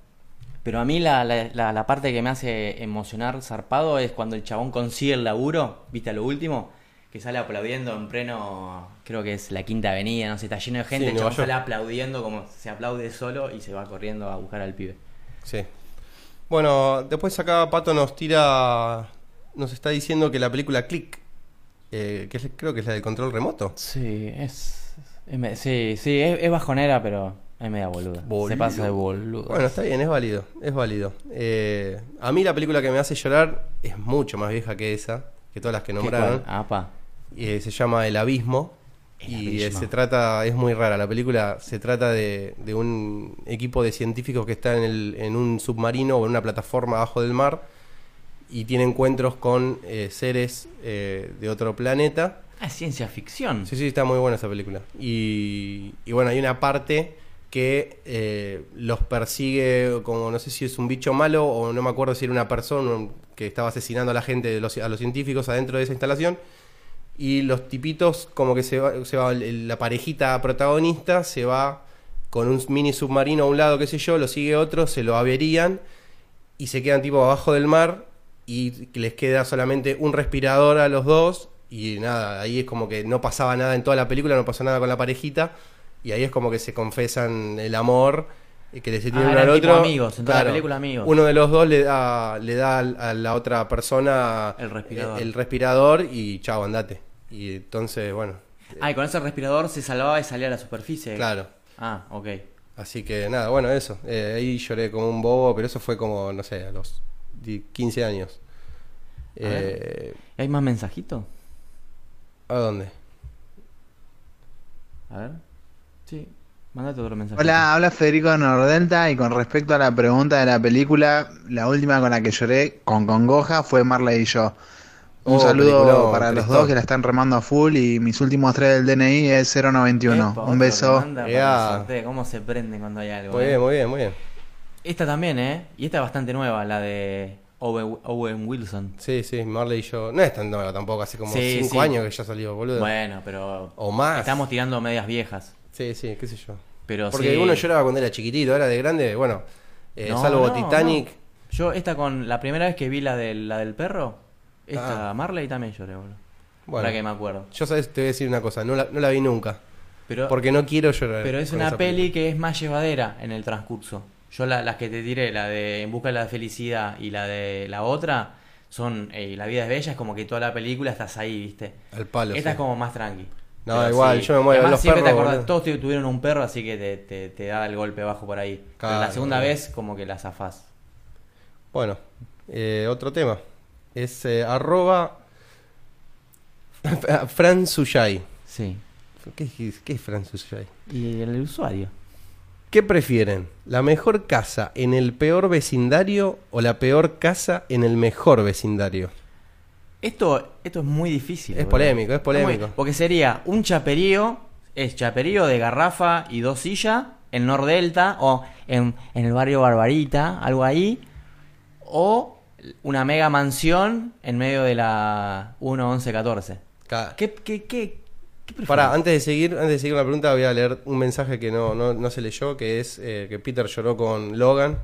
Pero a mí la, la, la- la parte que me hace emocionar zarpado es cuando el chabón consigue el laburo, viste a lo último, que sale aplaudiendo en pleno, creo que es la quinta avenida, no sé, está lleno de gente, Sí, el sale aplaudiendo como se aplaude solo y se va corriendo a buscar al pibe. Sí. Bueno, después acá Pato nos tira. Nos está diciendo que la película Click, eh, que es- creo que es la del control remoto. Sí, es... Sí, sí, es, es bajonera, pero es media boluda. Boludo. Se pasa de boludo. Bueno, está bien, es válido, es válido. Eh, a mí la película que me hace llorar es mucho más vieja que esa, que todas las que ¿Qué nombraron. cuál? Apa. Eh, se llama El Abismo. El y eh, Abismo. se trata, es muy rara la película, se trata de, de un equipo de científicos que está en, el- en un submarino o en una plataforma abajo del mar y tiene encuentros con eh, seres eh, de otro planeta. Ah, es ciencia ficción. Sí, sí, está muy buena esa película. Y, y bueno, hay una parte que eh, los persigue como no sé si es un bicho malo o no me acuerdo si era una persona que estaba asesinando a la gente, a los científicos adentro de esa instalación. Y los tipitos, como que se va, se va la parejita protagonista se va con un mini submarino a un lado, qué sé yo, lo sigue otro, se lo averían y se quedan tipo abajo del mar y les queda solamente un respirador a los dos y nada, ahí es como que no pasaba nada en toda la película, no pasó nada con la parejita y ahí es como que se confesan el amor que le se tienen Ah, uno al otro. amigos, en toda la película amigos. Uno de los dos le da, le da a la otra persona El respirador. el respirador y chao, andate. Y entonces, bueno, Ah, y con ese respirador se salvaba y salía a la superficie. claro. Ah, ok. Así que nada, bueno, eso. Eh, ahí lloré como un bobo, pero eso fue como, no sé, a los di- 15 años. A. Eh, ¿Hay más mensajitos? ¿A dónde? A ver. Sí, mandate otro mensaje. Hola, habla Federico Nordelta y con respecto a la pregunta de la película, la última con la que lloré con congoja fue Marley y yo. Un Oh, saludo para los dos que la están remando a full y mis últimos tres del DNI es 091. Epa, Un beso. sorteo. ¿Cómo se prende cuando hay algo? Muy eh? bien, muy bien, muy bien. Esta también, ¿eh? Y esta es bastante nueva, la de Owen, Owen Wilson. Sí, sí, Marley y yo. No es tan nueva tampoco, hace como Sí, 5 sí. años que ya salió, boludo. Bueno, pero. O más. Estamos tirando medias viejas. Sí, sí, qué sé yo. Pero Porque sí. uno lloraba cuando era chiquitito, ahora de grande, bueno, eh, No, salvo no, Titanic. no. Yo, esta con. La primera vez que vi la del, la del perro, esta Ah. Marley también lloré, boludo. Bueno, Ahora que me acuerdo. yo sabes, te voy a decir una cosa, no la, no la vi nunca. Pero, Porque no quiero llorar. pero es con una esa peli que es más llevadera en el transcurso. Yo la- las que te tiré, la de En busca de la felicidad y la de la otra, son eh, La vida es bella, es como que toda la película estás ahí, ¿viste? Al palo. Esta sí. es como más tranqui. No, igual, yo me muero. Además, Los siempre te perros, acordás, boludo. todos tu- tuvieron un perro, así que te, te, te da el golpe bajo por ahí. Pero la segunda boludo. vez, como que la zafás. Bueno, eh, otro tema. Es eh, arroba Fran Suyay. Sí. ¿Qué, es- qué es Fran Suyay? Y el usuario. ¿Qué prefieren? ¿La mejor casa en el peor vecindario o la peor casa en el mejor vecindario? Esto, esto es muy difícil. Es boludo. polémico, es polémico. muy- porque sería un chaperío, es chaperío de garrafa y dos sillas en Nordelta o en, en el barrio Barbarita, algo ahí. O una mega mansión en medio de la 1-11-14. Ca- ¿Qué, qué, qué, qué? Pará, antes de seguir, antes de seguir la pregunta voy a leer un mensaje que no, no, no se leyó, que es eh, que Peter lloró con Logan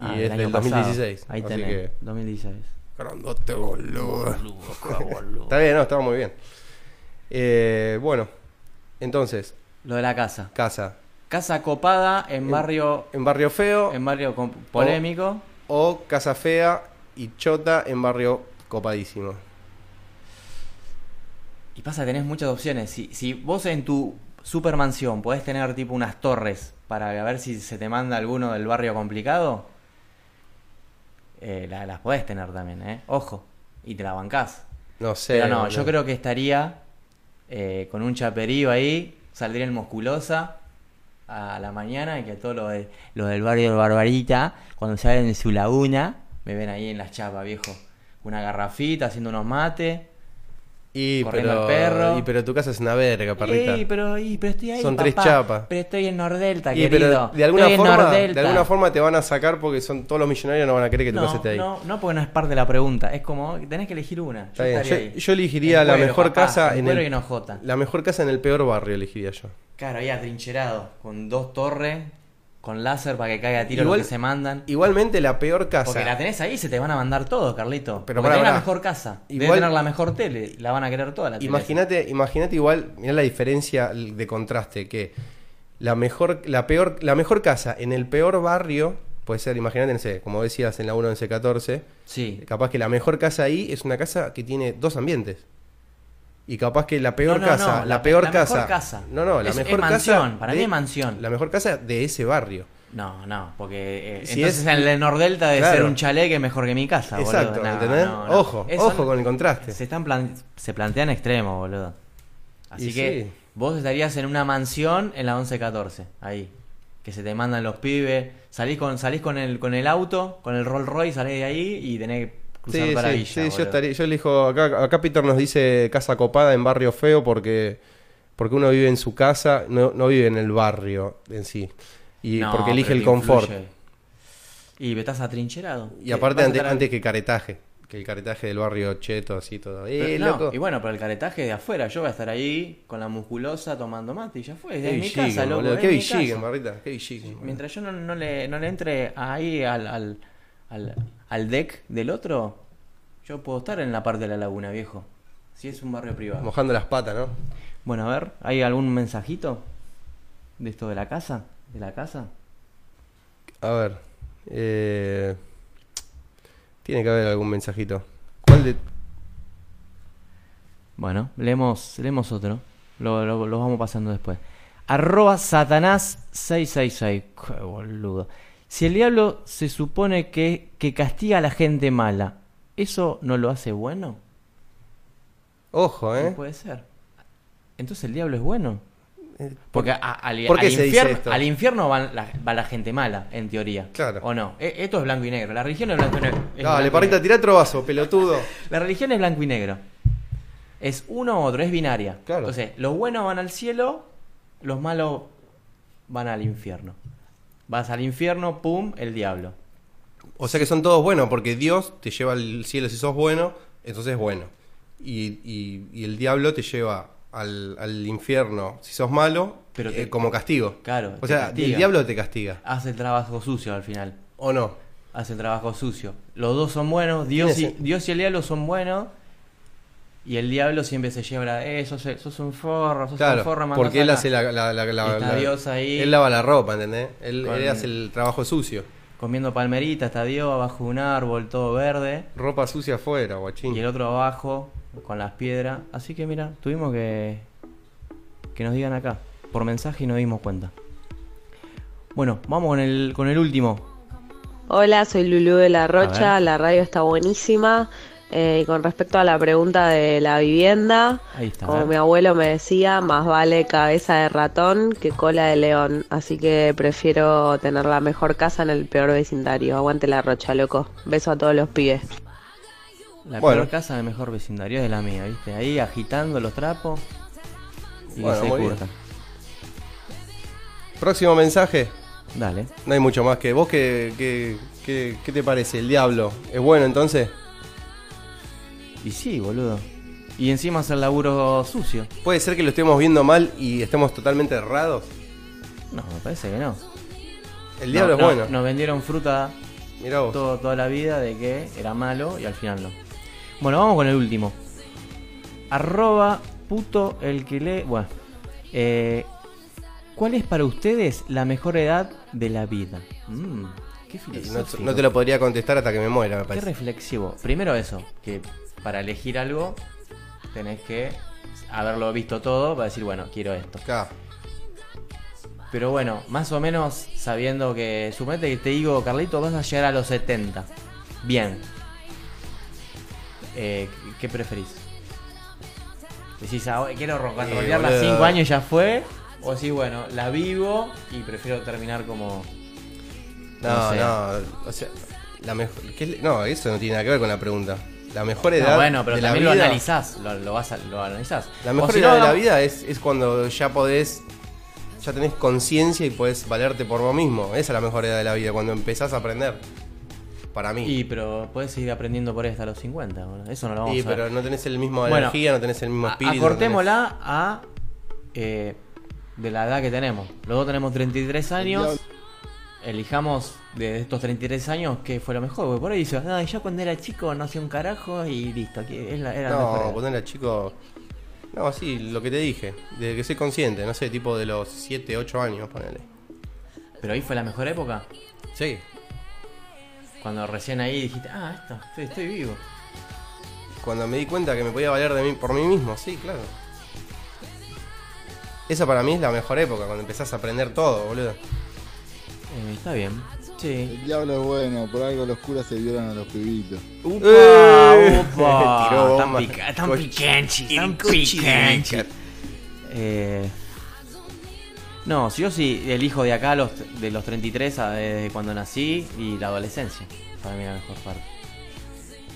y Ah, el es año del pasado. 2016. Ahí así tenés, que 2016. Grandote, boludo. Está bien, no, estaba muy bien. Eh, bueno, entonces, Lo de la casa. casa. Casa copada en En- barrio En barrio feo en barrio polémico. o casa fea y chota en barrio copadísimo. Y pasa tenés muchas opciones. Si, si vos en tu supermansión podés tener tipo unas torres para ver si se te manda alguno del barrio complicado, eh, la- las podés tener también, ¿eh? Ojo. Y te la bancás. No sé. Pero no, yo creo que estaría eh, con un chaperío ahí, saldría en musculosa a la mañana y que todos los de- los del barrio de Barbarita, cuando salen de su laguna, me ven ahí en las chapas, viejo. Una garrafita, haciendo unos mates. Y corriendo pero, al perro. y pero tu casa es una verga, perrita. Ey, pero, y, pero estoy ahí, Son tres chapas. Pero estoy en Nordelta, Y, querido. pero de alguna, Estoy forma, de alguna forma te van a sacar porque son todos los millonarios no van a querer que tu no, casa esté ahí. no, no, porque no es parte de la pregunta. Es como tenés que elegir una. Yo bien. Yo, ahí. yo elegiría la cuero, mejor papá, casa en el y la mejor casa en el peor barrio elegiría yo. Claro, ahí atrincherado, con dos torres, con láser para que caiga a tiro Igual- lo que se mandan. Igualmente la peor casa. Porque la tenés ahí y se te van a mandar todo, Carlito. Pero pará, tenés la mejor casa. Debe Igual- tener la mejor tele. La van a querer toda la tele. Imagínate, imagínate igual, mirá la diferencia de contraste que la mejor, la peor, la mejor casa en el peor barrio puede ser, imagínate, no sé, como decías en la 1114, Sí. capaz que la mejor casa ahí es una casa que tiene dos ambientes. Y capaz que la peor No, no, casa, no, la, la pe- peor la mejor casa, casa. No, no, la Es- es mejor casa. mansión, para de- mí es mansión. La mejor casa de ese barrio. No, no, porque eh, Si entonces es- en el de Nordelta debe Claro. ser un chalet que es mejor que mi casa, boludo. Exacto, No, ¿entendés? Ojo, Eso ojo con el contraste. Se, están plan- se plantean extremos, boludo. Así Y que sí. vos estarías en una mansión en la 1114, ahí. Que se te mandan los pibes, salís con salís con el con el auto, con el Rolls Royce, salís de ahí y tenés que cruzar Sí, sí, yo estaría, yo elijo, acá, acá Peter nos dice casa copada en barrio feo porque, porque uno vive en su casa, no, no vive en el barrio en sí. Y No, porque elige el confort. influye. Y estás atrincherado. Y aparte a antes, antes que caretaje, que el caretaje del barrio cheto así todo. Eh, no, loco. Y bueno, pero el caretaje de afuera, yo voy a estar ahí con la musculosa tomando mate y ya fue. Es mi casa, loco. boludo, Qué barrita, qué villiguen. Mientras yo no, no le, no le entre ahí al, al, al, al deck del otro, yo puedo estar en la parte de la laguna, viejo. Si es un barrio privado. Mojando las patas, ¿no? Bueno, a ver, ¿hay algún mensajito de esto de la casa? ¿De la casa? A ver. eh, tiene que haber algún mensajito. ¿Cuál de.? Bueno, leemos, leemos otro. Lo, lo- lo vamos pasando después. Arroba Satanás 666. Qué boludo. Si el diablo se supone que, que castiga a la gente mala, ¿eso no lo hace bueno? Ojo, No ¿eh? puede ser. Entonces el diablo es bueno. Porque a- al, ¿por qué al se dice infierno, esto? al infierno van la- va la gente mala, en teoría. Claro. ¿O no? E- Esto es blanco y negro. La religión es blanco y negro. Dale, parrita, tirá otro vaso, pelotudo. La religión es blanco y negro. Es uno u otro, es binaria. Claro. Entonces, los buenos van al cielo, los malos van al infierno. Vas al infierno, pum, el diablo. O sea que son todos buenos, porque Dios te lleva al cielo si sos bueno, entonces es bueno. Y, y- y el diablo te lleva al, al infierno si sos malo, Pero eh, te- como castigo. Claro, O sea, castiga. el diablo te castiga. Hace el trabajo sucio al final. ¿O no? Hace el trabajo sucio. Los dos son buenos, Dios y, Dios y el diablo son buenos. Y el diablo siempre se lleva la, eh, sos, sos un forro, sos Claro, un forro, mandás porque él hace la, la- la- la- Está la- Dios ahí. Él lava la ropa, ¿entendés? Él, Con- él hace el trabajo sucio. comiendo palmerita, está Dios abajo de un árbol, todo verde. Ropa sucia afuera, guachín. Y el otro abajo, con las piedras. Así que mira, tuvimos que, que nos digan acá. Por mensaje y nos dimos cuenta. Bueno, vamos con el, con el último. Hola, soy Lulú de La Rocha, la radio está buenísima. Eh, y con respecto a la pregunta de la vivienda, Ahí está. a como mi abuelo me decía, más vale cabeza de ratón que cola de león. Así que prefiero tener la mejor casa en el peor vecindario. Aguante La Rocha, loco. Beso a todos los pibes. La Bueno. peor casa del mejor vecindario es la mía, ¿viste? Ahí agitando los trapos. Y Bueno, se curta. Próximo mensaje. Dale. No hay mucho más que vos. ¿Qué, qué, qué- qué te parece? ¿El diablo es bueno entonces? Y sí, boludo. Y encima hacer laburo sucio. ¿Puede ser que lo estemos viendo mal y estemos totalmente errados? No, me parece que no. El diablo No, es no, bueno. Nos vendieron fruta Mirá vos. todo- toda la vida de que era malo y al final no. Bueno, vamos con el último. Arroba puto el que lee. Bueno. eh, ¿Cuál es para ustedes la mejor edad de la vida? Mm, qué no, filosófico. no te lo podría contestar hasta que me muera, me Qué parece. reflexivo. Primero eso, que para elegir algo tenés que haberlo visto todo para decir, bueno, quiero esto. Pero bueno, más o menos sabiendo que, suponete que te digo, Carlito, vas a llegar a los 70. Bien. Eh, ¿Qué preferís? Decís, ah, quiero ro- rolearla boludo. 5 años y ya fue. O decís, bueno, la vivo y prefiero terminar como. No, No sé. no, o sea, la mejor, ¿qué es- no, eso no tiene nada que ver con la pregunta. La mejor edad No, bueno, pero de la también lo vida, analizás. Lo, lo vas a- lo analizás. La O mejor si edad no, de la vida es, es cuando ya podés, ya tenés conciencia y podés valerte por vos mismo. Esa es la mejor edad de la vida, cuando empezás a aprender. Para mí. Y pero puedes seguir aprendiendo por ahí hasta los 50. boludo. Eso no lo vamos Sí, a ver. pero no tenés el mismo Bueno, energía, no tenés el mismo espíritu. no Acortémosla a. eh, de la edad que tenemos. Los dos tenemos 33 años. Elijamos de estos 33 años qué fue lo mejor. Porque por ahí dice, no, yo cuando era chico no hacía un carajo y listo. Que era mejor No, edad". ponerle a chico. No, sí, lo que te dije. Desde que soy consciente, no sé, tipo de los 7, 8 años, ponele. Pero ahí fue la mejor época. Sí. Cuando recién ahí dijiste, ah, esto, estoy, estoy vivo. Cuando me di cuenta que me podía valer de mí por mí mismo, sí, claro. Esa para mí es la mejor época, cuando empezás a aprender todo, boludo. Eh, está bien. Sí. El diablo es bueno, por algo los curas se violan a los pibitos. Upa, Eh, upa. tiró Tan bomba. pica- tan picanchi, tan picanchi. Eh, no, si yo sí elijo de acá los, de los 33 a desde cuando nací y la adolescencia. Para mí la mejor parte.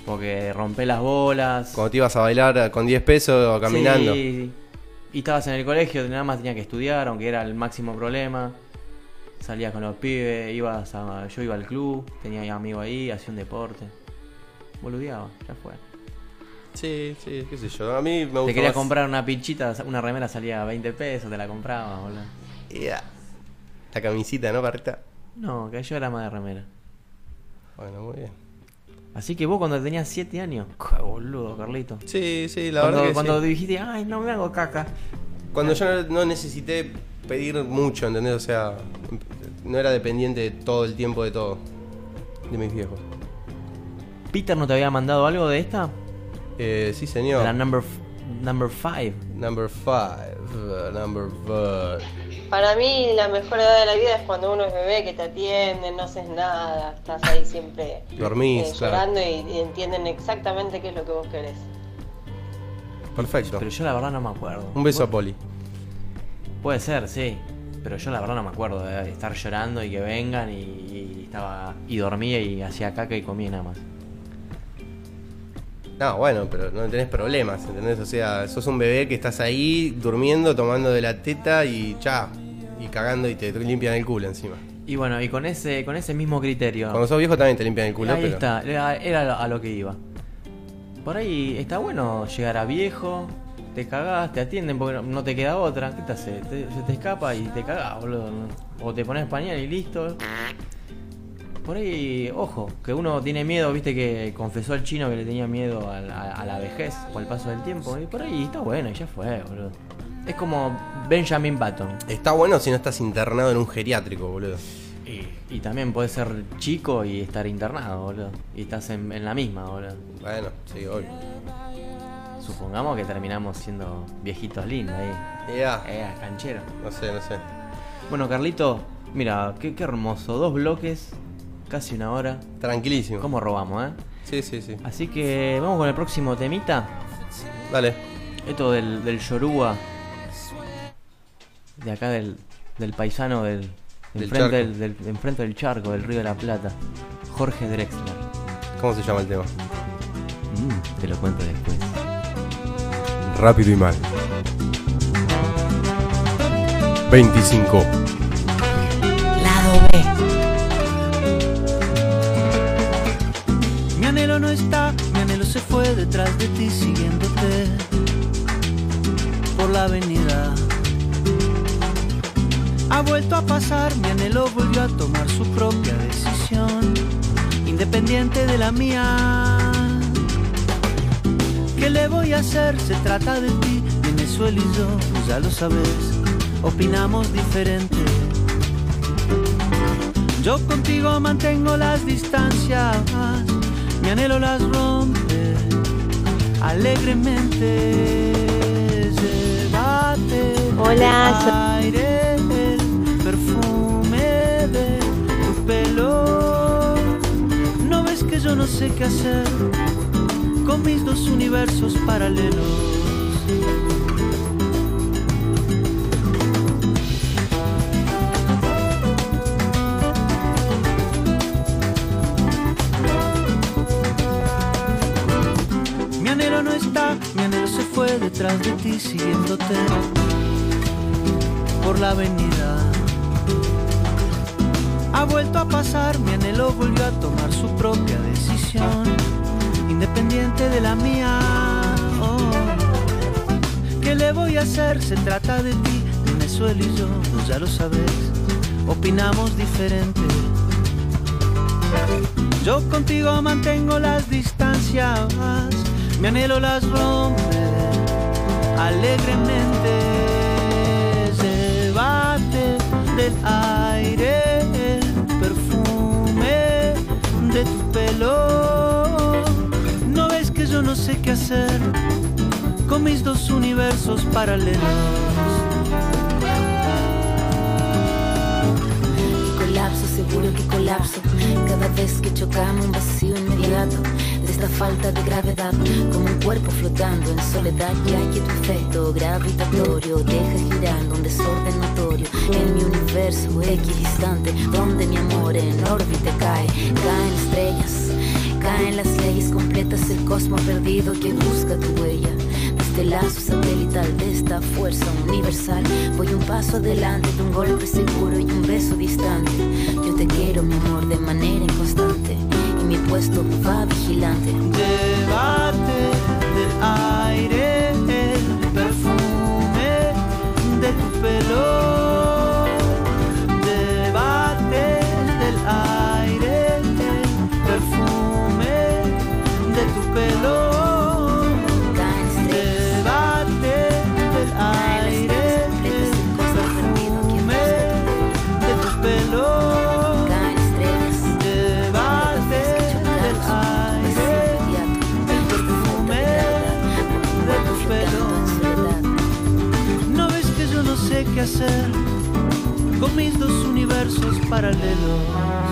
Porque rompé las bolas. Cuando te ibas a bailar con 10 pesos caminando. Sí, y estabas en el colegio, nada más tenía que estudiar, aunque era el máximo problema. Salías con los pibes, ibas a, yo iba al club, tenía amigos ahí, hacía un deporte. Boludeaba, ya fue. Sí, sí, qué sé yo. A mí me gusta. Te quería más- comprar una pinchita, una remera salía a 20 pesos, te la compraba, boludo. Yeah. La camisita, ¿no, Carreta? No, que yo era más de remera. Bueno, muy bien. Así que vos cuando tenías 7 años, boludo, Carlito. Sí, sí, la cuando verdad que cuando sí. dijiste, ay, no me hago caca. Cuando yo no, no necesité pedir mucho, ¿entendés? O sea, no era dependiente de todo el tiempo de todo. De mis viejos. ¿Peter no te había mandado algo de esta? Eh, sí, señor. La number, f- number 5. Number five. number five. Para mí la mejor edad de la vida es cuando uno es bebé, que te atienden, no haces nada, estás ahí siempre Dormís, eh, claro. llorando y, y entienden exactamente qué es lo que vos querés. Perfecto. Pero yo la verdad no me acuerdo. Un beso a Poli. Puede ser, sí. Pero yo la verdad no me acuerdo de estar llorando y que vengan y, y estaba y dormía y hacía caca y comía nada más. No, bueno, pero no tenés problemas, ¿entendés? O sea, sos un bebé que estás ahí durmiendo, tomando de la teta y ya. Y cagando y te limpian el culo encima. Y bueno, y con ese con ese mismo criterio. Cuando sos viejo también te limpian el culo, ahí pero. está, era, era a lo que iba. Por ahí está bueno llegar a viejo, te cagás, te atienden porque no- te queda otra. ¿Qué te hace? Te- se te escapa y te cagás, boludo. O te pones pañal y listo. Por ahí, ojo, que uno tiene miedo, viste que confesó al chino que le tenía miedo a la, a la vejez o al paso del tiempo. Y por ahí está bueno, y ya fue, boludo. Es como Benjamin Button. Está bueno si no estás internado en un geriátrico, boludo. Y, y también puedes ser chico y estar internado, boludo. Y estás en, en la misma, boludo. Bueno, sí, obvio. Supongamos que terminamos siendo viejitos lindos ahí. Ya. Eh, canchero. No sé, no sé. Bueno, Carlito, mira, qué, qué hermoso. Dos bloques, casi una hora. Tranquilísimo. ¿Cómo robamos, eh? Sí, sí, sí. Así que vamos con el próximo temita. Dale. Esto del, del Yoruba. De acá del, del paisano del. Del, del- enfrente del charco, del Río de la Plata. Jorge Drexler. ¿Cómo se llama el tema? Mm, te lo cuento después. Rápido y mal. 25. Lado B. Mi anhelo no está, mi anhelo se fue detrás de ti siguiéndote por la avenida. Ha vuelto a pasar, mi anhelo volvió a tomar su propia decisión, independiente de la mía. ¿Qué le voy a hacer? Se trata de ti, Venezuela y yo, pues ya lo sabes, opinamos diferente. Yo contigo mantengo las distancias, mi anhelo las rompe alegremente. Llévate Hola, aire, el perfume de tu pelo. No ves que yo no sé qué hacer con mis dos universos paralelos. Mi anhelo no está, mi anhelo se fue detrás de ti siguiéndote por la avenida. Ha vuelto a pasar, mi anhelo volvió a tomar su propia decisión, independiente de la mía. Oh. ¿Qué le voy a hacer? Se trata de ti, Venezuela y yo, pues ya lo sabes, opinamos diferente. Yo contigo mantengo las distancias, mi anhelo las rompe alegremente. Llévate del aire el perfume de tu pelo sé qué hacer con mis dos universos paralelos. Colapso, seguro que colapso. Cada vez que chocamos un vacío inmediato de esta falta de gravedad, como un cuerpo flotando en soledad. Ya que tu efecto gravitatorio deja girando un desorden notorio en mi universo equidistante, donde mi amor en órbita cae, caen estrellas Caen las leyes completas el cosmo perdido que busca tu huella. Desde el este lazo satelital de esta fuerza universal, voy un paso adelante de un golpe seguro y un beso distante. Yo te quiero, mi amor, de manera inconstante. Y mi puesto va vigilante. Debate del aire. universos paralelos.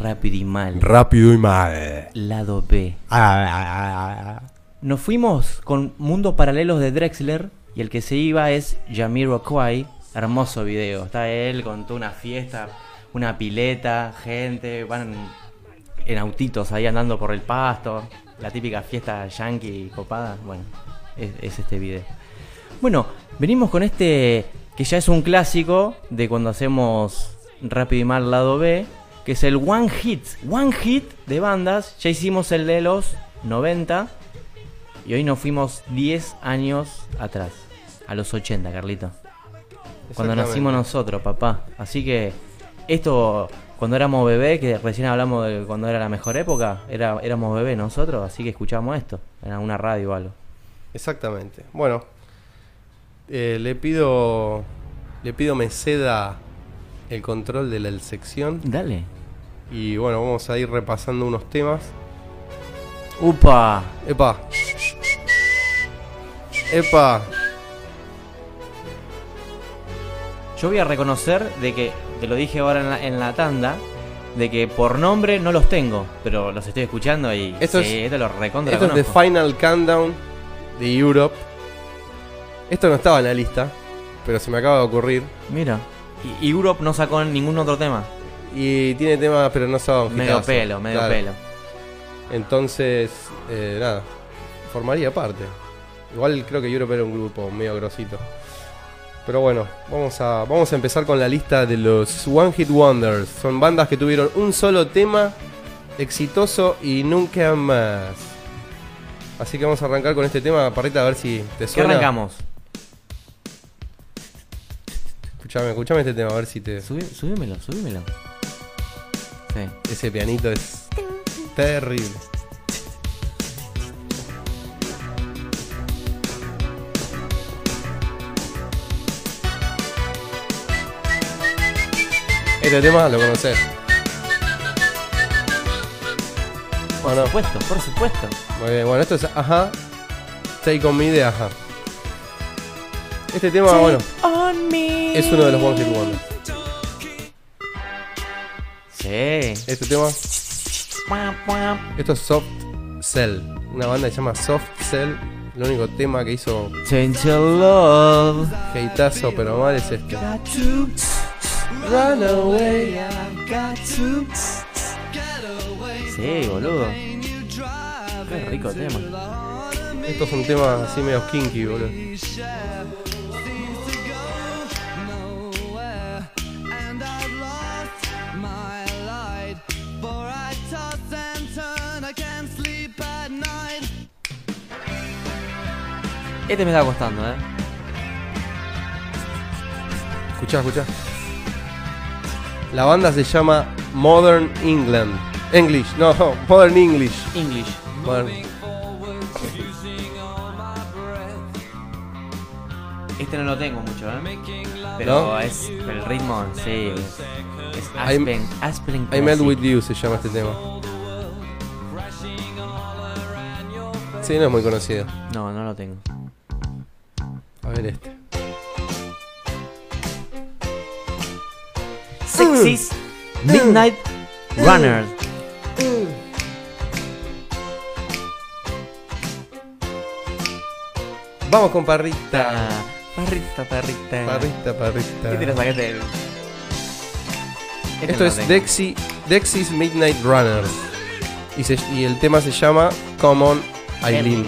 Rápido y Mal. Rápido y mal. Lado B. Nos fuimos con Mundos Paralelos de Drexler y el que se iba es Jamiroquai. Hermoso video. Está él con toda una fiesta, una pileta, gente, van en autitos ahí andando por el pasto. La típica fiesta yankee copada. Bueno, es, es este video. Bueno, venimos con este que ya es un clásico de cuando hacemos Rápido y Mal lado B, que es el One Hit. One Hit de bandas. Ya hicimos el de los 90 y hoy nos fuimos 10 años atrás, a los 80, Carlito. Cuando nacimos nosotros, papá. Así que esto, cuando éramos bebé, que recién hablamos de cuando era la mejor época, era, éramos bebé nosotros, así que escuchábamos esto, en una radio o algo. Exactamente. Bueno, eh, le pido le pido me ceda el control de la sección. Dale. Y bueno, vamos a ir repasando unos temas. ¡Upa! Epa. Epa. Yo voy a reconocer de que, te lo dije ahora en la, en la tanda, de que por nombre no los tengo, pero los estoy escuchando y Esto sí, es- este lo recontra Esto es de conozco. Final Countdown de Europe. Esto no estaba en la lista, pero se me acaba de ocurrir. Mira. Y, Europe no sacó ningún otro tema. Y tiene temas, pero no son Medio hitazos. pelo, medio Claro. pelo. Entonces, eh, nada, formaría parte. Igual creo que Europe era un grupo medio grosito. Pero bueno, vamos a, vamos a empezar con la lista de los One Hit Wonders. Son bandas que tuvieron un solo tema exitoso y nunca más. Así que vamos a arrancar con este tema, Parrita, a ver si te ¿Qué suena. arrancamos? Escuchame, escuchame este tema, a ver si te. Subí- subímelo, subímelo. Sí. Ese pianito es terrible. Este tema lo conoces. Por supuesto, por supuesto. Muy bien, bueno, esto es Ajá. Take on Me de Ajá. Este tema, bueno, on me. es uno de los One Hit Wonders. Sí. Este tema, esto es Soft Cell. Una banda que se llama Soft Cell. El único tema que hizo Change your love. Heitazo, pero mal es este. Run away. Sí, boludo. Qué rico tema. Estos son temas así medio kinky, boludo. Este me está costando, eh. Escuchá, escuchá. La banda se llama Modern England. English, no, Modern English. English. Modern- Este no lo tengo mucho, ¿eh? Pero ¿No? es el ritmo, sí. Es, Aspen, Aspen I Met Classic. With You se llama este tema. Sí, no es muy conocido. No, no lo tengo. A ver este. Sexys Midnight Runner. Vamos con Parrita. Parrita, parrita. Parrita, parrita. ¿Qué te lo sacaste del- Este Esto es. Dexy, Dexy's Midnight Runners. Y, se- y el tema se llama Come On Eileen.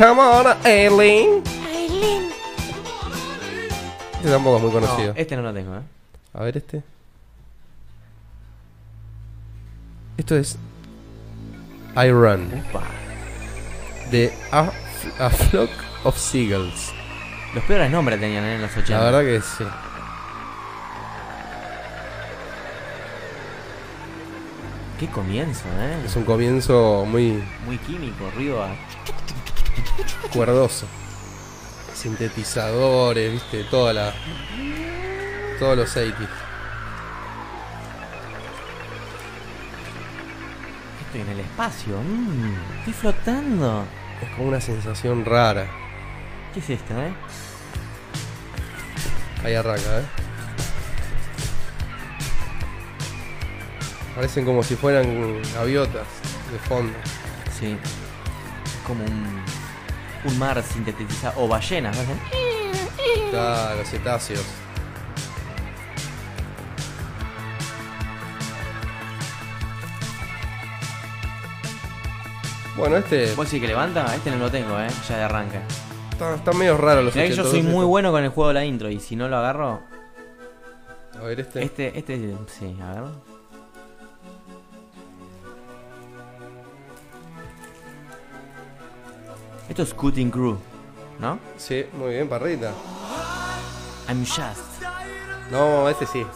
Come on Eileen. Este tampoco es muy conocido. No, este no lo tengo, ¿eh? A ver este. Esto es I Run. Upa. De A, A Flock of Seagulls. Los peores nombres tenían ¿eh? en los 80. La verdad que sí. Qué comienzo, ¿eh? Es un comienzo muy Muy químico, ruido a... cuerdoso. Sintetizadores, viste, toda la. Todos los 80 Estoy en el espacio. mm, estoy flotando. Es como una sensación rara. ¿Qué es esto, eh? Ahí arranca, ¿eh? Parecen como si fueran gaviotas de fondo. Sí. Como un, un mar sintetizado. O ballenas, ¿no? Claro, cetáceos. Bueno, este ¿Vos sí que levanta? Este no lo tengo, eh. Ya de arranque. está, está medio raro los Mirá que yo soy 82 muy estos. bueno con el juego de la intro y si no lo agarro. A ver, este. Este, este, sí, a Esto es Cutting Crew, ¿no? Sí, muy bien, parrita. I'm just. No, este sí.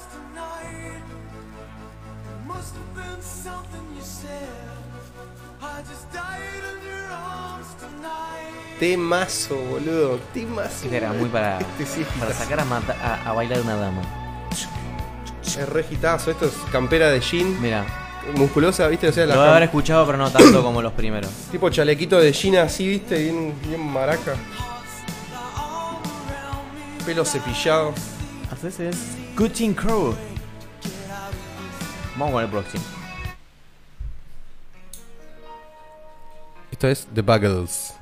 Temazo, boludo. Temazo. Este era muy para, Este sí, para sacar a, mata- a, a bailar una dama. Es re hitazo. Esto es campera de jean. Mira, Musculosa, ¿viste? O sea, la lo voy a haber escuchado, pero no tanto como los primeros. Tipo chalequito de jean así, ¿viste? Bien, bien maraca. Pelo cepillado. Así es. Cutting Crew. Vamos con el próximo. Esto es The Buggles.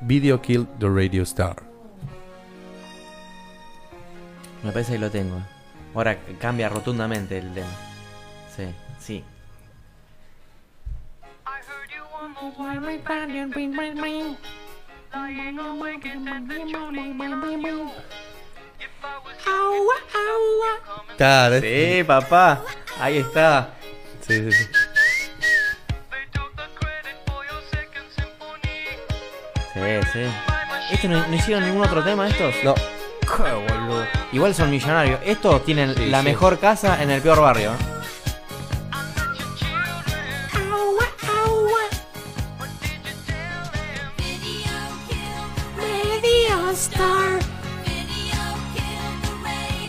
Video Killed the Radio Star. Me parece que lo tengo. Ahora cambia rotundamente el tema. Sí, sí. Claro, Sí, papá. Ahí está. Sí, sí, sí. Sí, sí. ¿Esto no, no hicieron ningún otro tema estos? No. Qué boludo. Igual son millonarios. Estos tienen Sí, la sí. mejor casa en el peor barrio. ¿eh?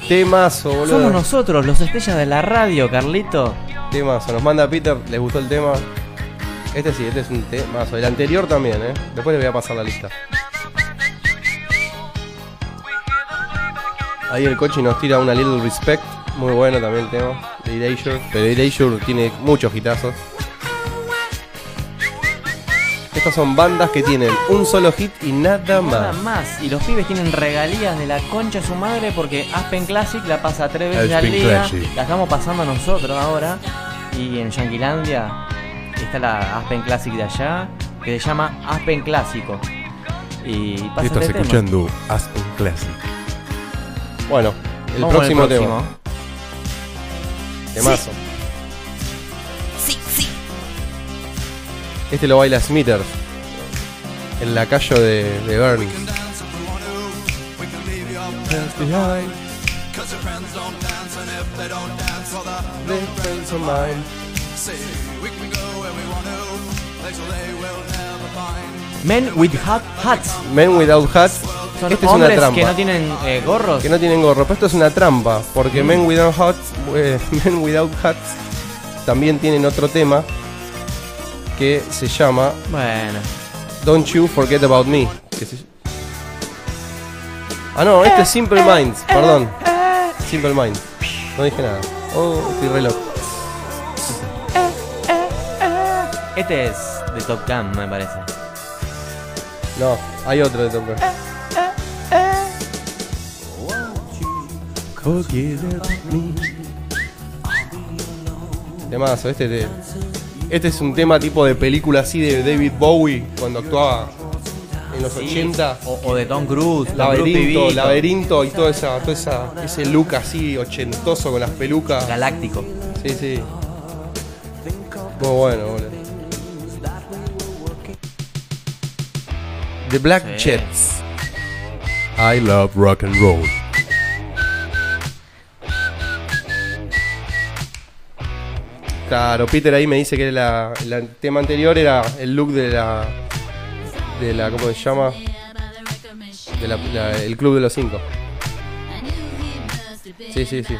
Temazo, boludo. Somos nosotros, los estrellas de la radio, Carlito. Temazo. Nos manda Peter, ¿les gustó el tema? Este sí, este es un temazo. El anterior también, ¿eh? Después les voy a pasar la lista. Ahí el coche nos tira una Little Respect. Muy bueno también el tema. De Erasure. Pero Erasure tiene muchos hitazos. Estas son bandas que tienen un solo hit y nada Nada más. más. Y los pibes tienen regalías de la concha de su madre porque Aspen Classic la pasa tres veces al día. Classic. La estamos pasando nosotros ahora. Y en Yanquilandia está la Aspen Classic de allá, que se llama Aspen Clásico. Y pasa Estás este tema. escuchando Aspen Classic. Bueno, el Vamos con el próximo, próximo. tema. Temazo. Este lo baila Smithers. El lacayo de, de Bernie. Men with Hot Hats. Men Without Hats. Son Este es una hombres trampa. que no tienen eh, gorros. Que no tienen gorro. Pero esto es una trampa. Porque Men Without Hats. eh, Men Without Hats. También tienen otro tema. Que se llama Bueno. Don't You Forget About Me. que se- Ah, no, este es Simple Minds. Perdón. Simple Minds. No dije nada. Oh, estoy re loco. Este es de Top Gun, me parece. No, hay otro de Top Gun. Temazo, este de- Este es un tema tipo de película así de David Bowie cuando actuaba en los Sí, 80. O, o de Tom Cruise. Tom Cruise Laberinto, pibito. laberinto y toda esa, toda esa, ese look así ochentoso con las pelucas. Galáctico. Sí, sí. Muy bueno, boludo. The Black Sí. Jets. I love rock and roll. Claro, Peter ahí me dice que la- la- el tema anterior era el look de la. de la. ¿cómo se llama? De la- la- el club de los cinco. Sí, sí, sí.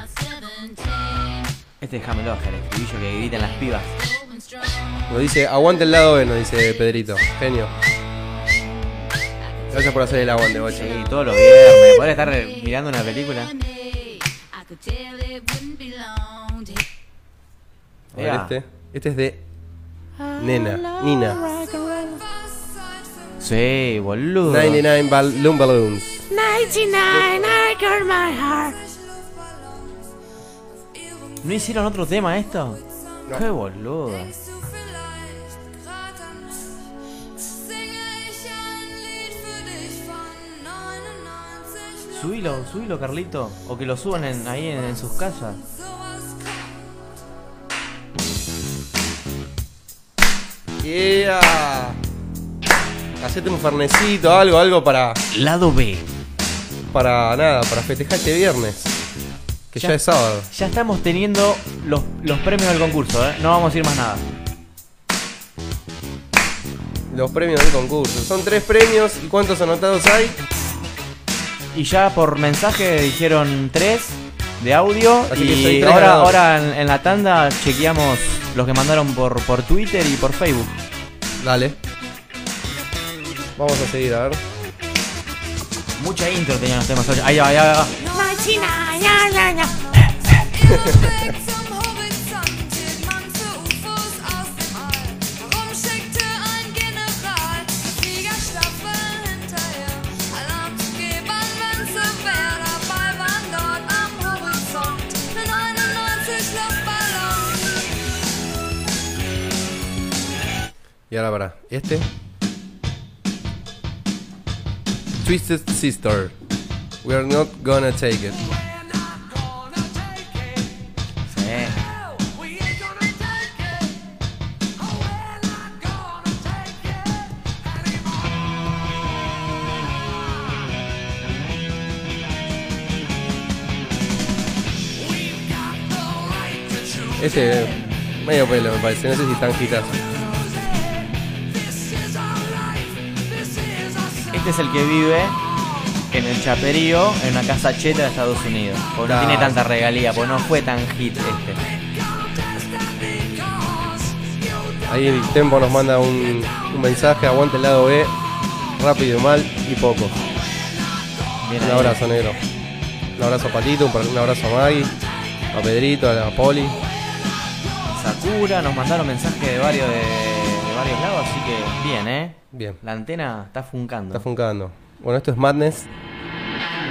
Este es Jamel Oja, el estribillo que gritan las pibas. Nos dice, aguante el lado B, nos dice Pedrito. Genio. Gracias por hacer el aguante, bocha. Sí, todos los viernes. Poder estar mirando una película. A ver este. Este es de Nena, Nina. Sí, boludo. 99 Balloon Balloons. 99, I got my heart. ¿No hicieron otro tema esto? Qué boludo. Subilo, subilo, Carlito. O que lo suban en- ahí en, en sus casas. Yeah. Hacete un farnecito, algo, algo para. Lado B. Para nada, para festejar este viernes. Que ya, Ya- es sábado. Ya estamos teniendo los, los premios del concurso, ¿eh? No vamos a decir más nada. Los premios del concurso. Son tres premios. ¿Y cuántos anotados hay? Y ya por mensaje dijeron tres de audio. Así que y tres ahora, ahora en, en la tanda chequeamos los que mandaron por, por Twitter y por Facebook. Dale. Vamos a seguir, a ver. Mucha intro tenían los temas. Ahí va, ahí va, ahí va. Y ahora para. Este. Twisted Sister. We're not gonna take it. Este. Medio pelo me parece. No sé si están gitas. Este es el que vive en el chaperío en una casa cheta de Estados Unidos. Porque no tiene tanta regalía, porque no fue tan hit este. Ahí el Tempo nos manda un, un mensaje, aguante el lado B, rápido mal y poco. Bien un ahí. abrazo negro. Un abrazo a Patito, un, abrazo a Maggie, a Pedrito, a Poli. Sakura, nos mandaron mensajes de varios de varios lados, así que bien, eh. Bien. La antena está funcando. Está funcando. Bueno, esto es Madness,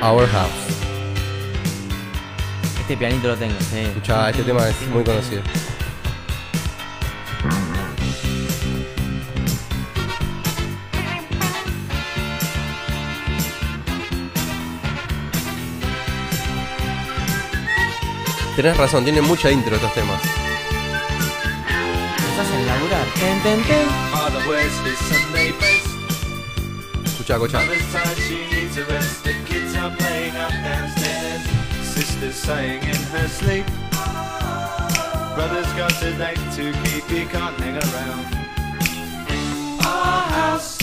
Our House. Este pianito lo tengo, sí. Escucha, este tema es muy conocido. Tenés razón, tiene mucha intro estos temas. Father his Sunday best. Mother's tired, she needs a rest. The kids are playing up downstairs. Sister's sighing in her sleep. Brother's got a date to keep, he can't hang around. Our house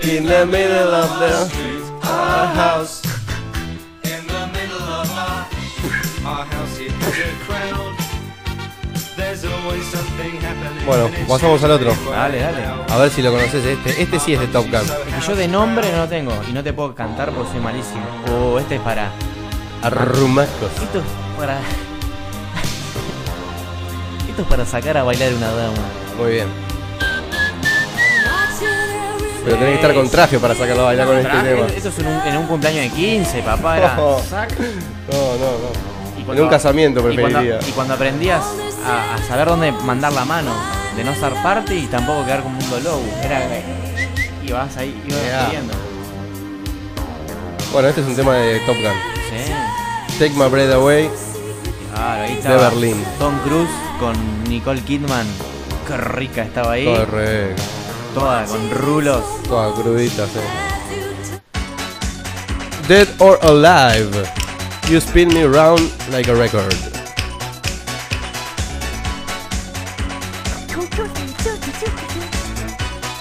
In the middle of the street. Our house in the middle of our our house. It has a crowd. Bueno, pasamos al otro. Dale, dale. A ver si lo conoces este. Este sí es de Top Gun. Es que yo de nombre no lo tengo y no te puedo cantar porque soy malísimo. Oh, este es para. Arrumacos. Esto es para. Esto es para sacar a bailar una dama. Muy bien. Pero tenés que estar con traje para sacarlo a bailar con este tema. Esto es en un, en un cumpleaños de 15, papá. Era. No, no, no. Y En un casamiento y cuando, preferiría. y cuando aprendías a, a saber dónde mandar la mano, de no ser parte y tampoco quedar como un low. Era. Y vas ahí, ibas escribiendo. Bueno, este es un tema de Top Gun. Sí. Take My Breath Away. Claro, ahí De Berlín. Tom Cruise con Nicole Kidman. Qué rica estaba ahí. Correcto. Toda con rulos. Toda crudita, sí. Dead or Alive. You spin me round like a record.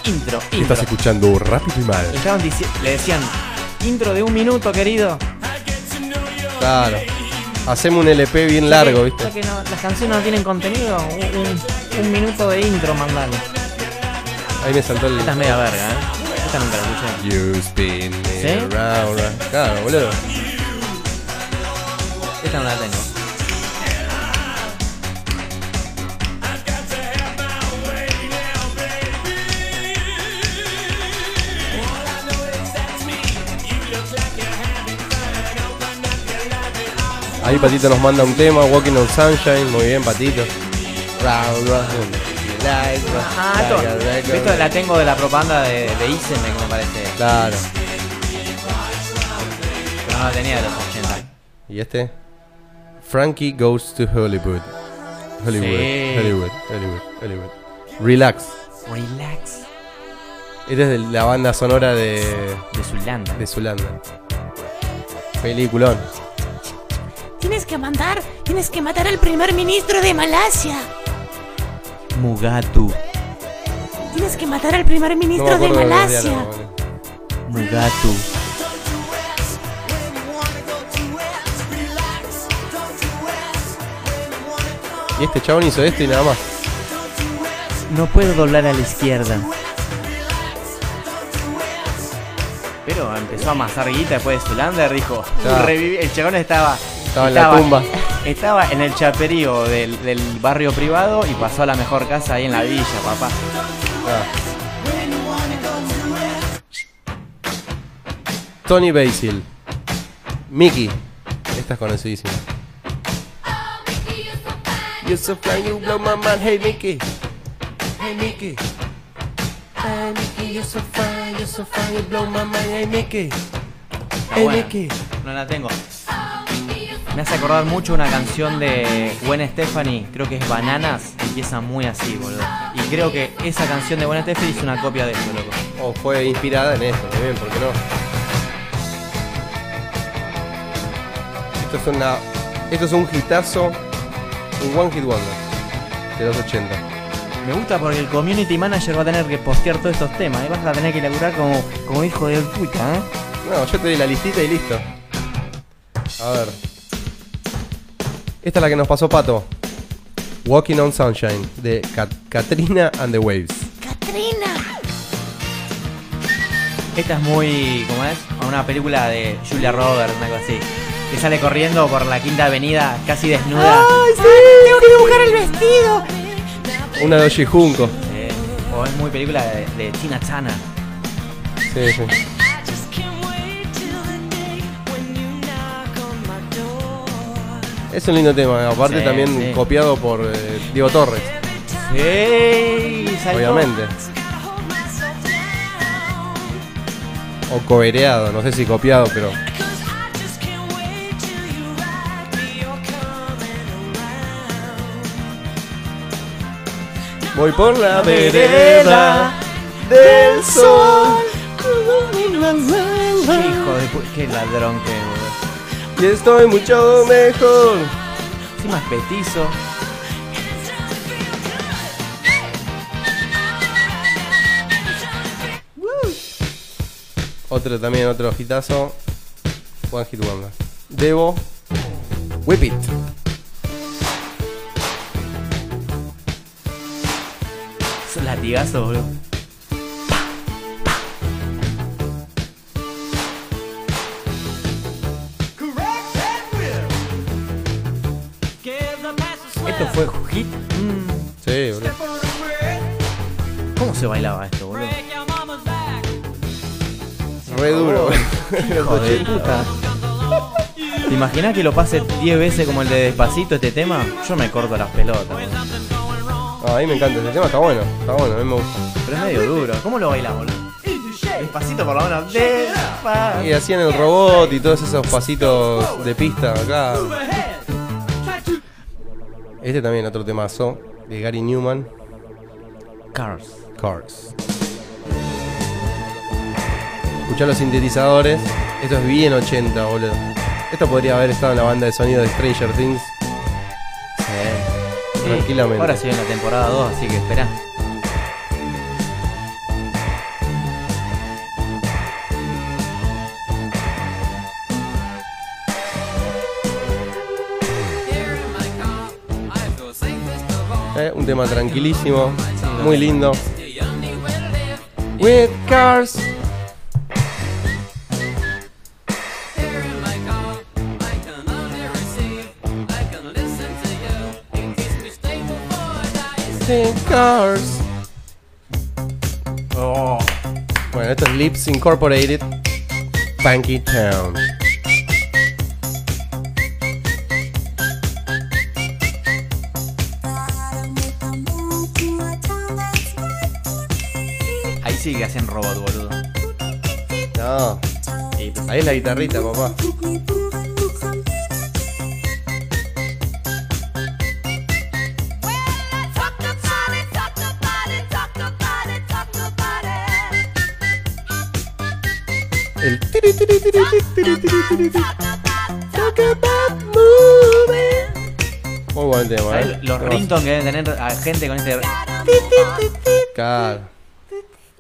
Intro, intro. Estás escuchando rápido y mal. Estaban le decían, intro de un minuto, querido. Claro. Hacemos un LP bien largo, ¿viste? que no- las canciones no tienen contenido. un- un- un minuto de intro, mandale. Ahí me saltó el. Esta es media verga, ¿eh? Esta nunca la escuché. You spin me ¿Sí? around, around. Claro, boludo. Esta no la tengo. Ahí Patito nos manda un tema, Walking on Sunshine. Muy bien, Patito. Round, like, Ah, like. Esto la tengo de la propaganda de, de Iseme, que me parece. Claro. Pero no la tenía de los 80. ¿Y este? Frankie Goes to Hollywood. Hollywood, Sí. Hollywood, Hollywood, Hollywood. Relax. Relax. Esta es de la banda sonora de. De Zulanda. De Zulanda. Peliculón. Tienes que mandar, tienes que matar al primer ministro de Malasia. Mugatu. Tienes que matar al primer ministro de Malasia. Mugatu. Y este chabón hizo esto y nada más. No puedo doblar a la izquierda. Pero empezó a amasar guita después de Zulander, dijo. Claro. El chabón estaba. Estaba en la tumba. Estaba en el chaperío del, del barrio privado y pasó a la mejor casa ahí en la villa, papá. Tony Basil. Mickey. Esta es conocidísima. You're so fine, you blow my mind. Hey Mickey. Hey Mickey. You're so fine, you're so fine, you blow my mind. Hey Mickey. Está Hey buena. Mickey. No la tengo. Me hace acordar mucho una canción de Gwen Stefani, creo que es Bananas, empieza muy así, boludo. Y creo que esa canción de Gwen Stefani es una copia de eso, loco. O fue inspirada en esto también, ¿por qué no? Esto es una. Esto es un hitazo. Un one hit wonder. De los 80. Me gusta porque el community manager va a tener que postear todos estos temas y vas a tener que laburar como, como hijo de puta, ¿eh? No, yo te di la listita y listo. A ver. Esta es la que nos pasó Pato. Walking on Sunshine, de Kat- Katrina and the Waves. Katrina. Esta es muy, ¿cómo es? Una película de Julia Roberts, algo así. Que sale corriendo por la quinta avenida casi desnuda. ¡Ay, sí! Tengo que dibujar el vestido. Una de Oshi Junko. Eh, o es muy película de, de Tina Turner. Sí, sí. Es un lindo tema, aparte Sí, también sí. copiado por eh, Diego Torres. Sí. Obviamente. O cobereado, no sé si copiado, pero. Voy por la vereda del sol. Hijo de pu- qué ladrón que es, boludo. Y estoy mucho mejor. Encima es petizo. Otro también, otro hitazo. One Hit Wonder. Debo. Whip It. Esos latigazos, boludo. Esto fue hit. Mm, Sí, boludo. ¿Cómo se bailaba esto, boludo? Re duro. Hijo de puta. ¿Te imaginas que lo pase 10 veces como el de Despacito este tema? Yo me corto las pelotas. boludo. Ah, a mí me encanta ese tema, está bueno. Está bueno, a mí me gusta. Pero es medio duro. ¿Cómo lo bailamos, boludo? Despacito por lo menos. Despacito. Y hacían el robot y todos esos pasitos de pista acá. Este también otro temazo de Gary Newman. Cars. Cars. Escuchá los sintetizadores. Esto es bien 80, boludo. Esto podría haber estado en la banda de sonido de Stranger Things. Sí. Tranquilamente. Ahora sigue en la temporada 2, así que espera. Eh, un tema tranquilísimo, muy lindo. With cars. Cars. Oh. Bueno, esto es Lips Incorporated. Funky Town. Ahí sí que hacen robot, boludo. No. Ahí es la guitarrita, papá. Muy buen tema, ¿Sabes eh. Los ringtones que deben tener a gente con este. Claro.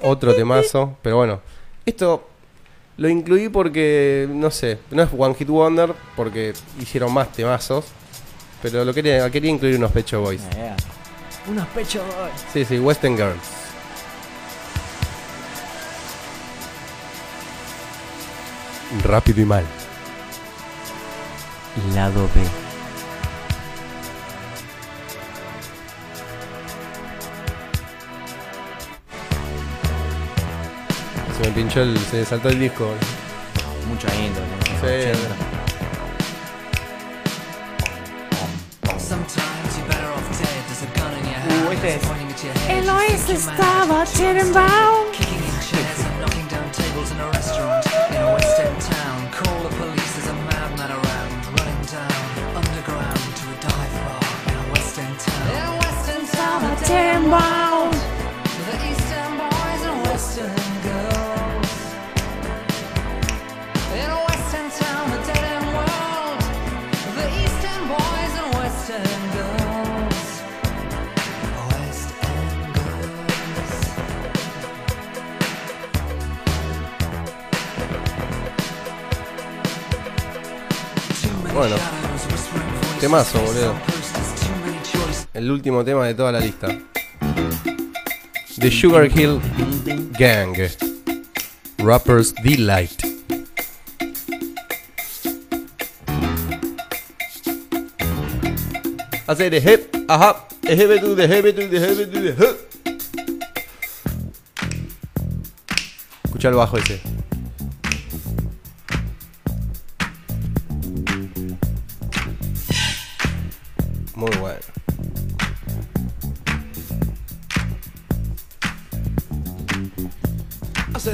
Otro temazo. Pero bueno, esto lo incluí porque, no sé, no es One Hit Wonder, porque hicieron más temazos. Pero lo quería, quería incluir unos Pecho Boys. Unos pechos. Sí, sí, Western Girls. Rápido y mal. Lado B. Se me pinchó el. se saltó el disco. Mucho intro. ¿no? Sí. Uh, este es. El oeste estaba Tenenbaum. Bueno. Temazo, boludo. El último tema de toda la lista. The Sugar Hill Gang. Rappers Delight. Hacer de hip, ajá, de hip to the hip the hip to the hip. Escucha bajo ese.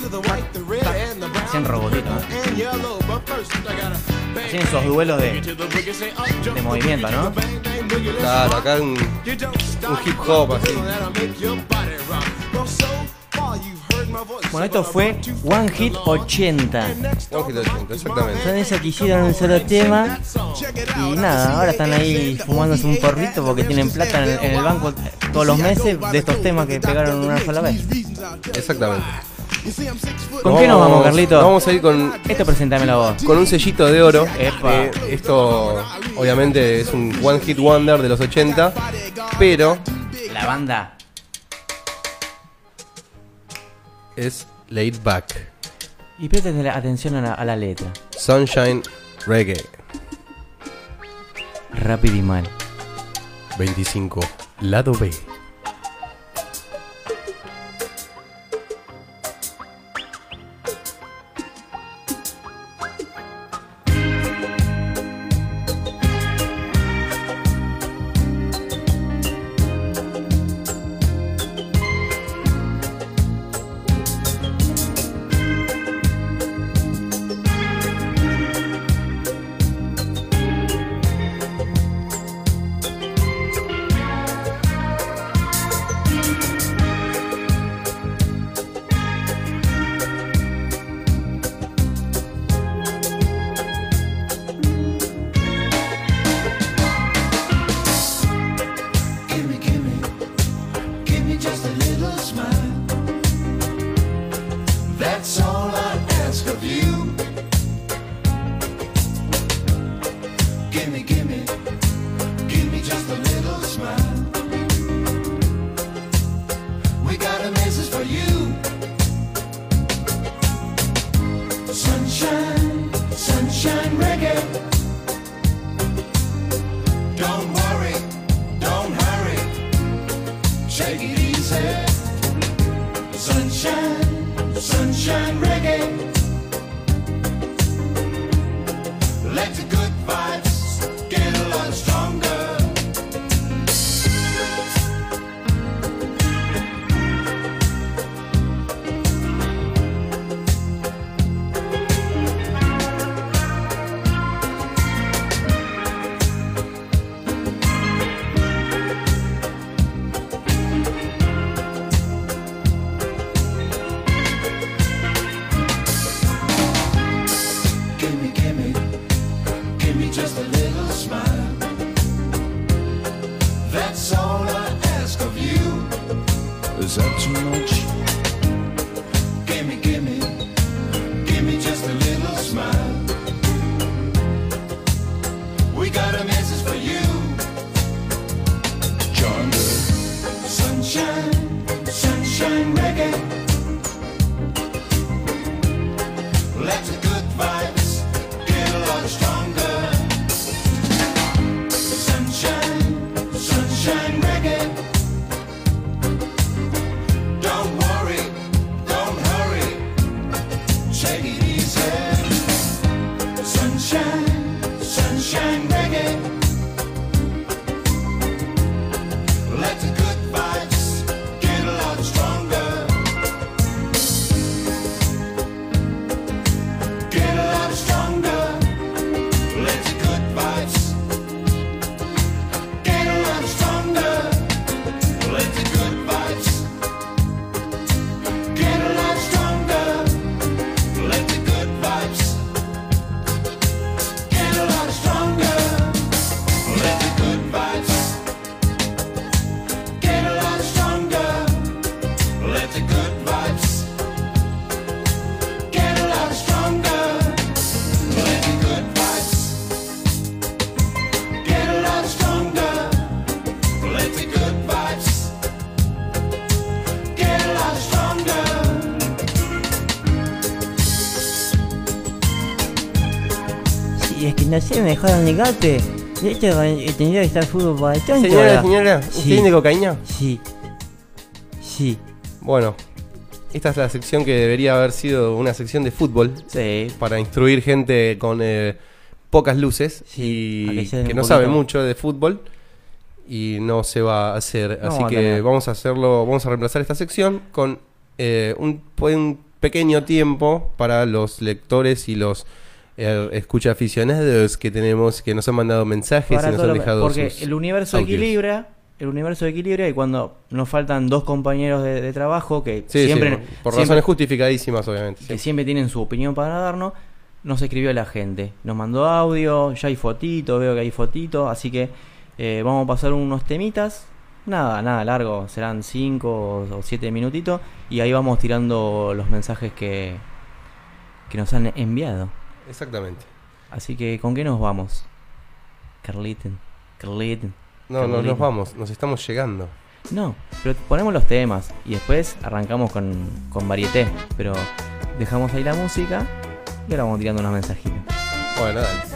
to the white, the red, and the brown. Hacen robotito, ¿eh? and yellow. But first, I gotta bang, Hacen esos duelos de, de movimiento, ¿no? Claro, acá un, un hip hop así. Bueno, esto fue One Hit 80. One Hit 80, exactamente. Son esos que hicieron un solo tema y nada, ahora están ahí fumándose un porrito porque tienen plata en, en el banco todos los meses de estos temas que pegaron una sola vez. Exactamente. ¿Con qué nos vamos, Carlito? Vamos a ir con. Esto presentámelo vos. Con un sellito de oro. Epa. Eh, esto, obviamente, es un One Hit Wonder de los 80. Pero La banda. es Laid Back. Y presten atención a la, a la letra. Sunshine Reggae. Rápido y mal. 25. Lado B. no sé, me dejaron de gato. De hecho, eh, tendría que estar fútbol para el tonto. Señora, señora, ¿usted Sí. tiene cocaína? Sí. Sí. Bueno, esta es la sección que debería haber sido una sección de fútbol. Para instruir gente con eh, pocas luces a y que no sabe mucho de fútbol. Y no se va a hacer. No Así que vamos a hacerlo. Vamos a reemplazar esta sección con eh, un, un pequeño tiempo para los lectores y los escucha aficionados que tenemos que nos han mandado mensajes Para y nos han dejado porque sus el universo audios. equilibra, el universo equilibra y cuando nos faltan dos compañeros de, de trabajo que Sí, sí, siempre por- por siempre- razones justificadísimas, obviamente. que siempre tienen su opinión para darnos, nos escribió la gente, nos mandó audio, ya hay fotito, veo que hay fotito, así que eh, vamos a pasar unos temitas, nada, nada largo, serán 5 o 7 minutitos y ahí vamos tirando los mensajes que, que nos han enviado. Exactamente. Así que, ¿con qué nos vamos? Carliten, Carliten. No, no nos vamos, nos estamos llegando. No, pero ponemos los temas y después arrancamos con, con varieté. Pero dejamos ahí la música y ahora vamos tirando unos mensajitos. Bueno, dale.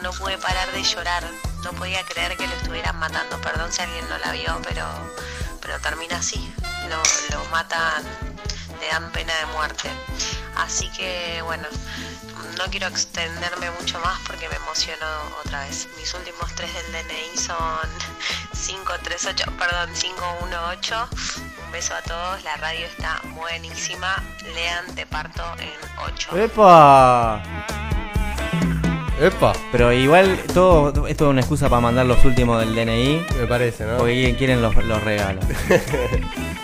No pude parar de llorar, no podía creer que lo estuvieran matando, perdón si alguien no la vio, pero, pero termina así, lo, lo matan, le dan pena de muerte. Así que bueno, no quiero extenderme mucho más porque me emocionó otra vez. Mis últimos tres del DNI son 538, perdón, 518. Un beso a todos, la radio está buenísima. Lean, te parto en 8. ¡Epa! ¡Epa! Pero igual todo esto es una excusa para mandar los últimos del DNI. Me parece, ¿no? Porque quieren los, los regalos.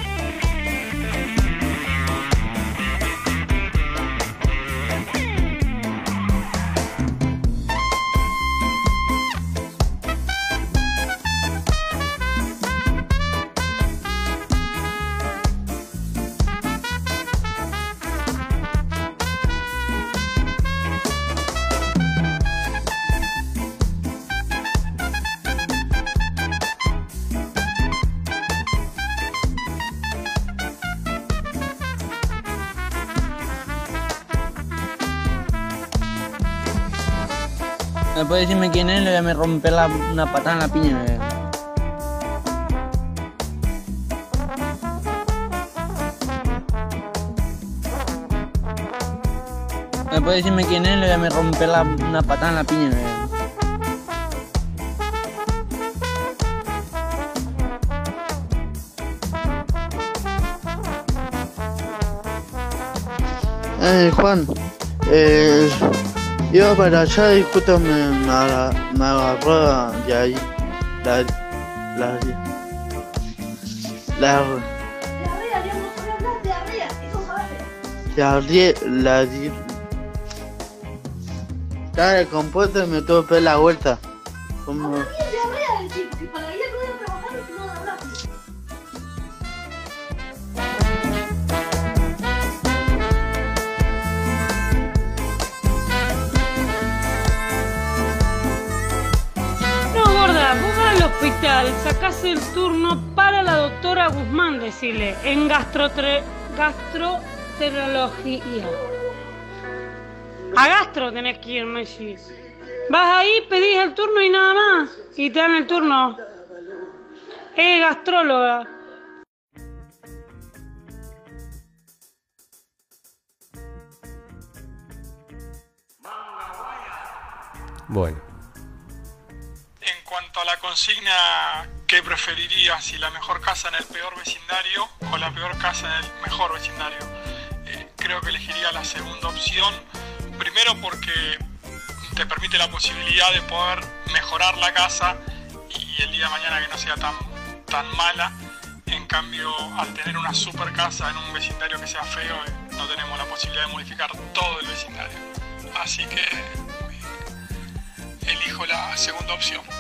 puede decirme quién es? Le voy a me romper la, una patada en la piña. ¿Me puede decirme quién es? Le voy a me romper la, una patada en la piña. Eh, Juan, eh, iba para allá y justo me, me, aga- me agarró de ahí la, la, la, la, la, estaba descompuesto y me tuve la vuelta. Decirle, en gastroenterología. A gastro tenés que ir, decís. Vas ahí, pedís el turno y nada más, y te dan el turno. Es gastróloga. Bueno. En cuanto a la consigna, ¿qué preferirías? Si la mejor casa en el peor vecindario o la peor casa en el mejor vecindario. Eh, creo que elegiría la segunda opción. Primero porque te permite la posibilidad de poder mejorar la casa y el día de mañana que no sea tan, tan mala. En cambio, al tener una super casa en un vecindario que sea feo, eh, no tenemos la posibilidad de modificar todo el vecindario. Así que eh, elijo la segunda opción.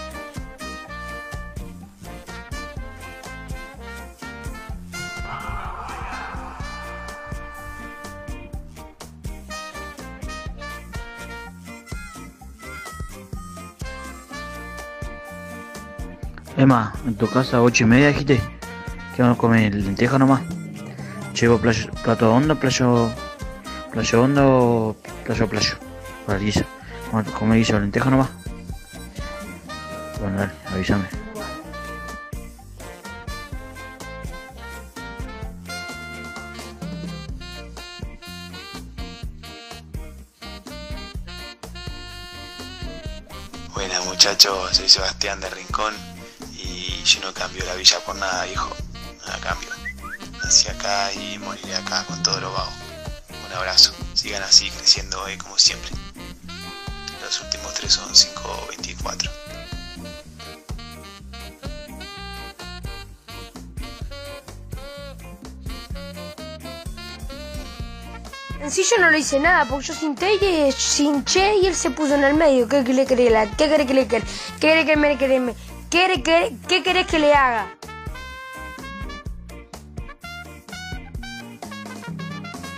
Emma, en tu casa ocho y media dijiste que vamos a comer lenteja nomás. Llevo playo- plato hondo, playo, playo hondo, playo playo. Para guisa. Vamos a comer guiso lenteja nomás. Bueno, dale, avísame. Buenas muchachos, soy Sebastián de Rincón yo no cambio la villa por nada, hijo. Nada cambio. Nací acá y moriré acá con todo lo vago. Un abrazo. Sigan así creciendo hoy como siempre. Los últimos tres son 5.24. En sí yo no le hice nada, porque yo cinté y cinché y él se puso en el medio. ¿Qué, qué le querés la- ¿Qué querés que le? ¿Qué querés que me querés? ¿Qué, que- ¿Qué querés que le haga?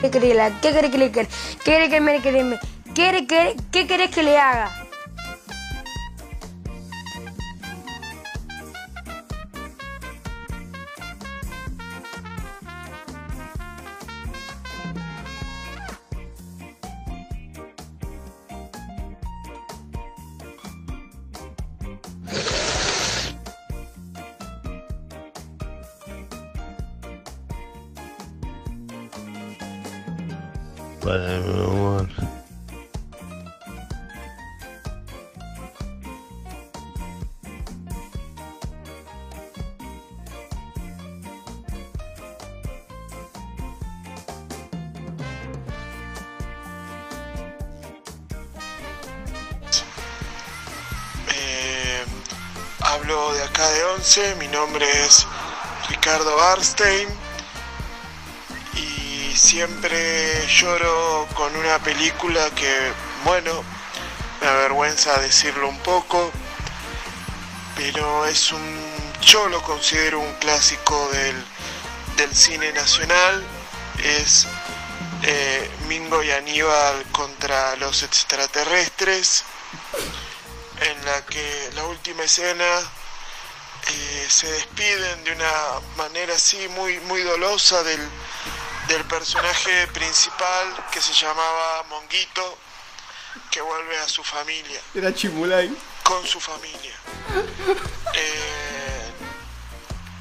¿Qué querés, ¿Qué que le querés? ¿Qué querés que me querés? ¿Qué, querés que- ¿Qué querés que le haga? Acá de 11, mi nombre es Ricardo Barstein y siempre lloro con una película que, bueno, me avergüenza decirlo un poco, pero es un, yo lo considero un clásico del, del cine nacional, es eh, Mingo y Aníbal contra los extraterrestres en la que la última escena eh, se despiden de una manera así muy, muy dolosa del, del personaje principal que se llamaba Monguito que vuelve a su familia, Era Chimulay. con su familia. Eh,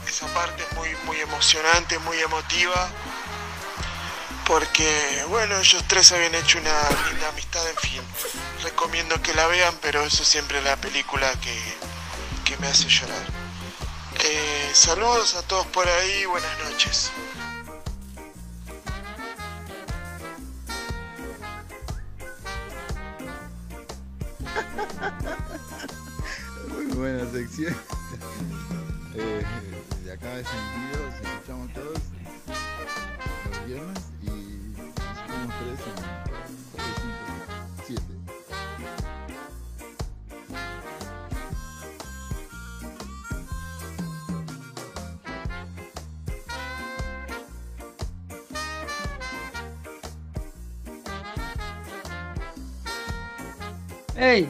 esa parte es muy, muy emocionante, muy emotiva, porque, bueno, ellos tres habían hecho una linda amistad, en fin. Recomiendo que la vean, pero eso siempre es la película que, que me hace llorar. Eh, saludos a todos por ahí, buenas noches. Muy buena sección. Eh, de acá de sentido, nos escuchamos todos los viernes y nos vemos tres en Ey,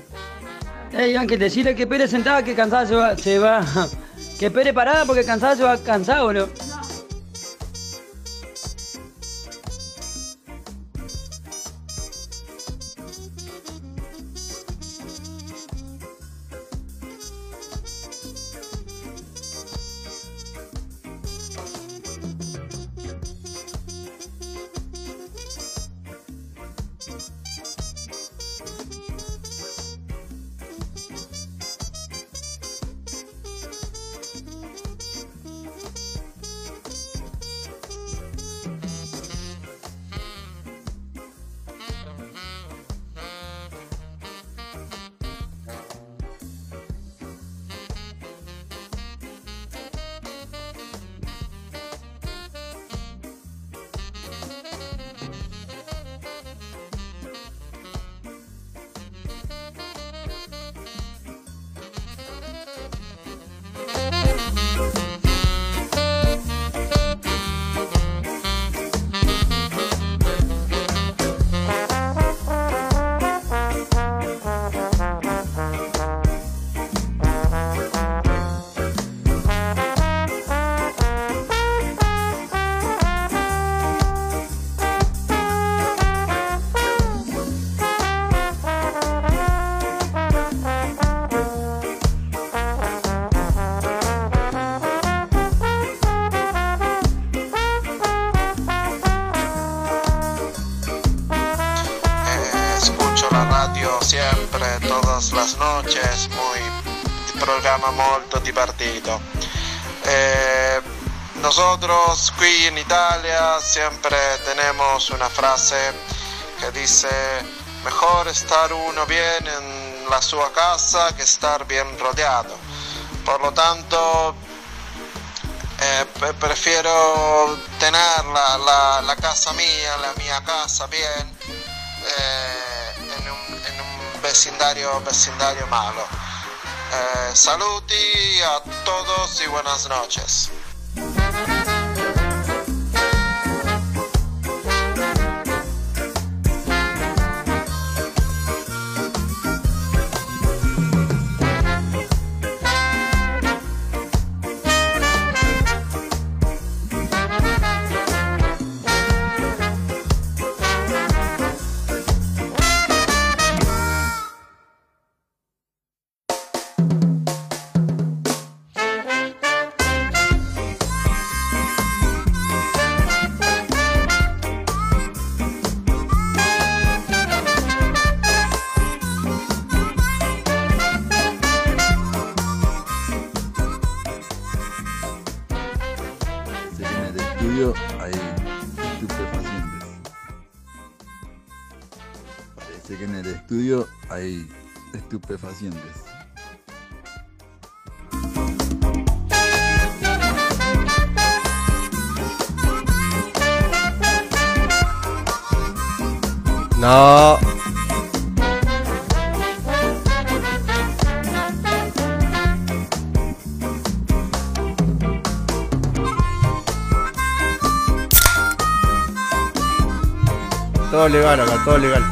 ey, Ángel, decirle que Pérez sentada que cansada se va, se va. Que Pérez parada porque cansada se va cansado, boludo. Qui en Italia siempre tenemos una frase que dice mejor estar uno bien en la sua casa que estar bien rodeado. Por lo tanto, eh, pre- prefiero tener la, la- la casa mía, la mia casa bien, eh, en, un, en un vecindario, vecindario malo. Eh, saluti a todos y buenas noches. Todo legal.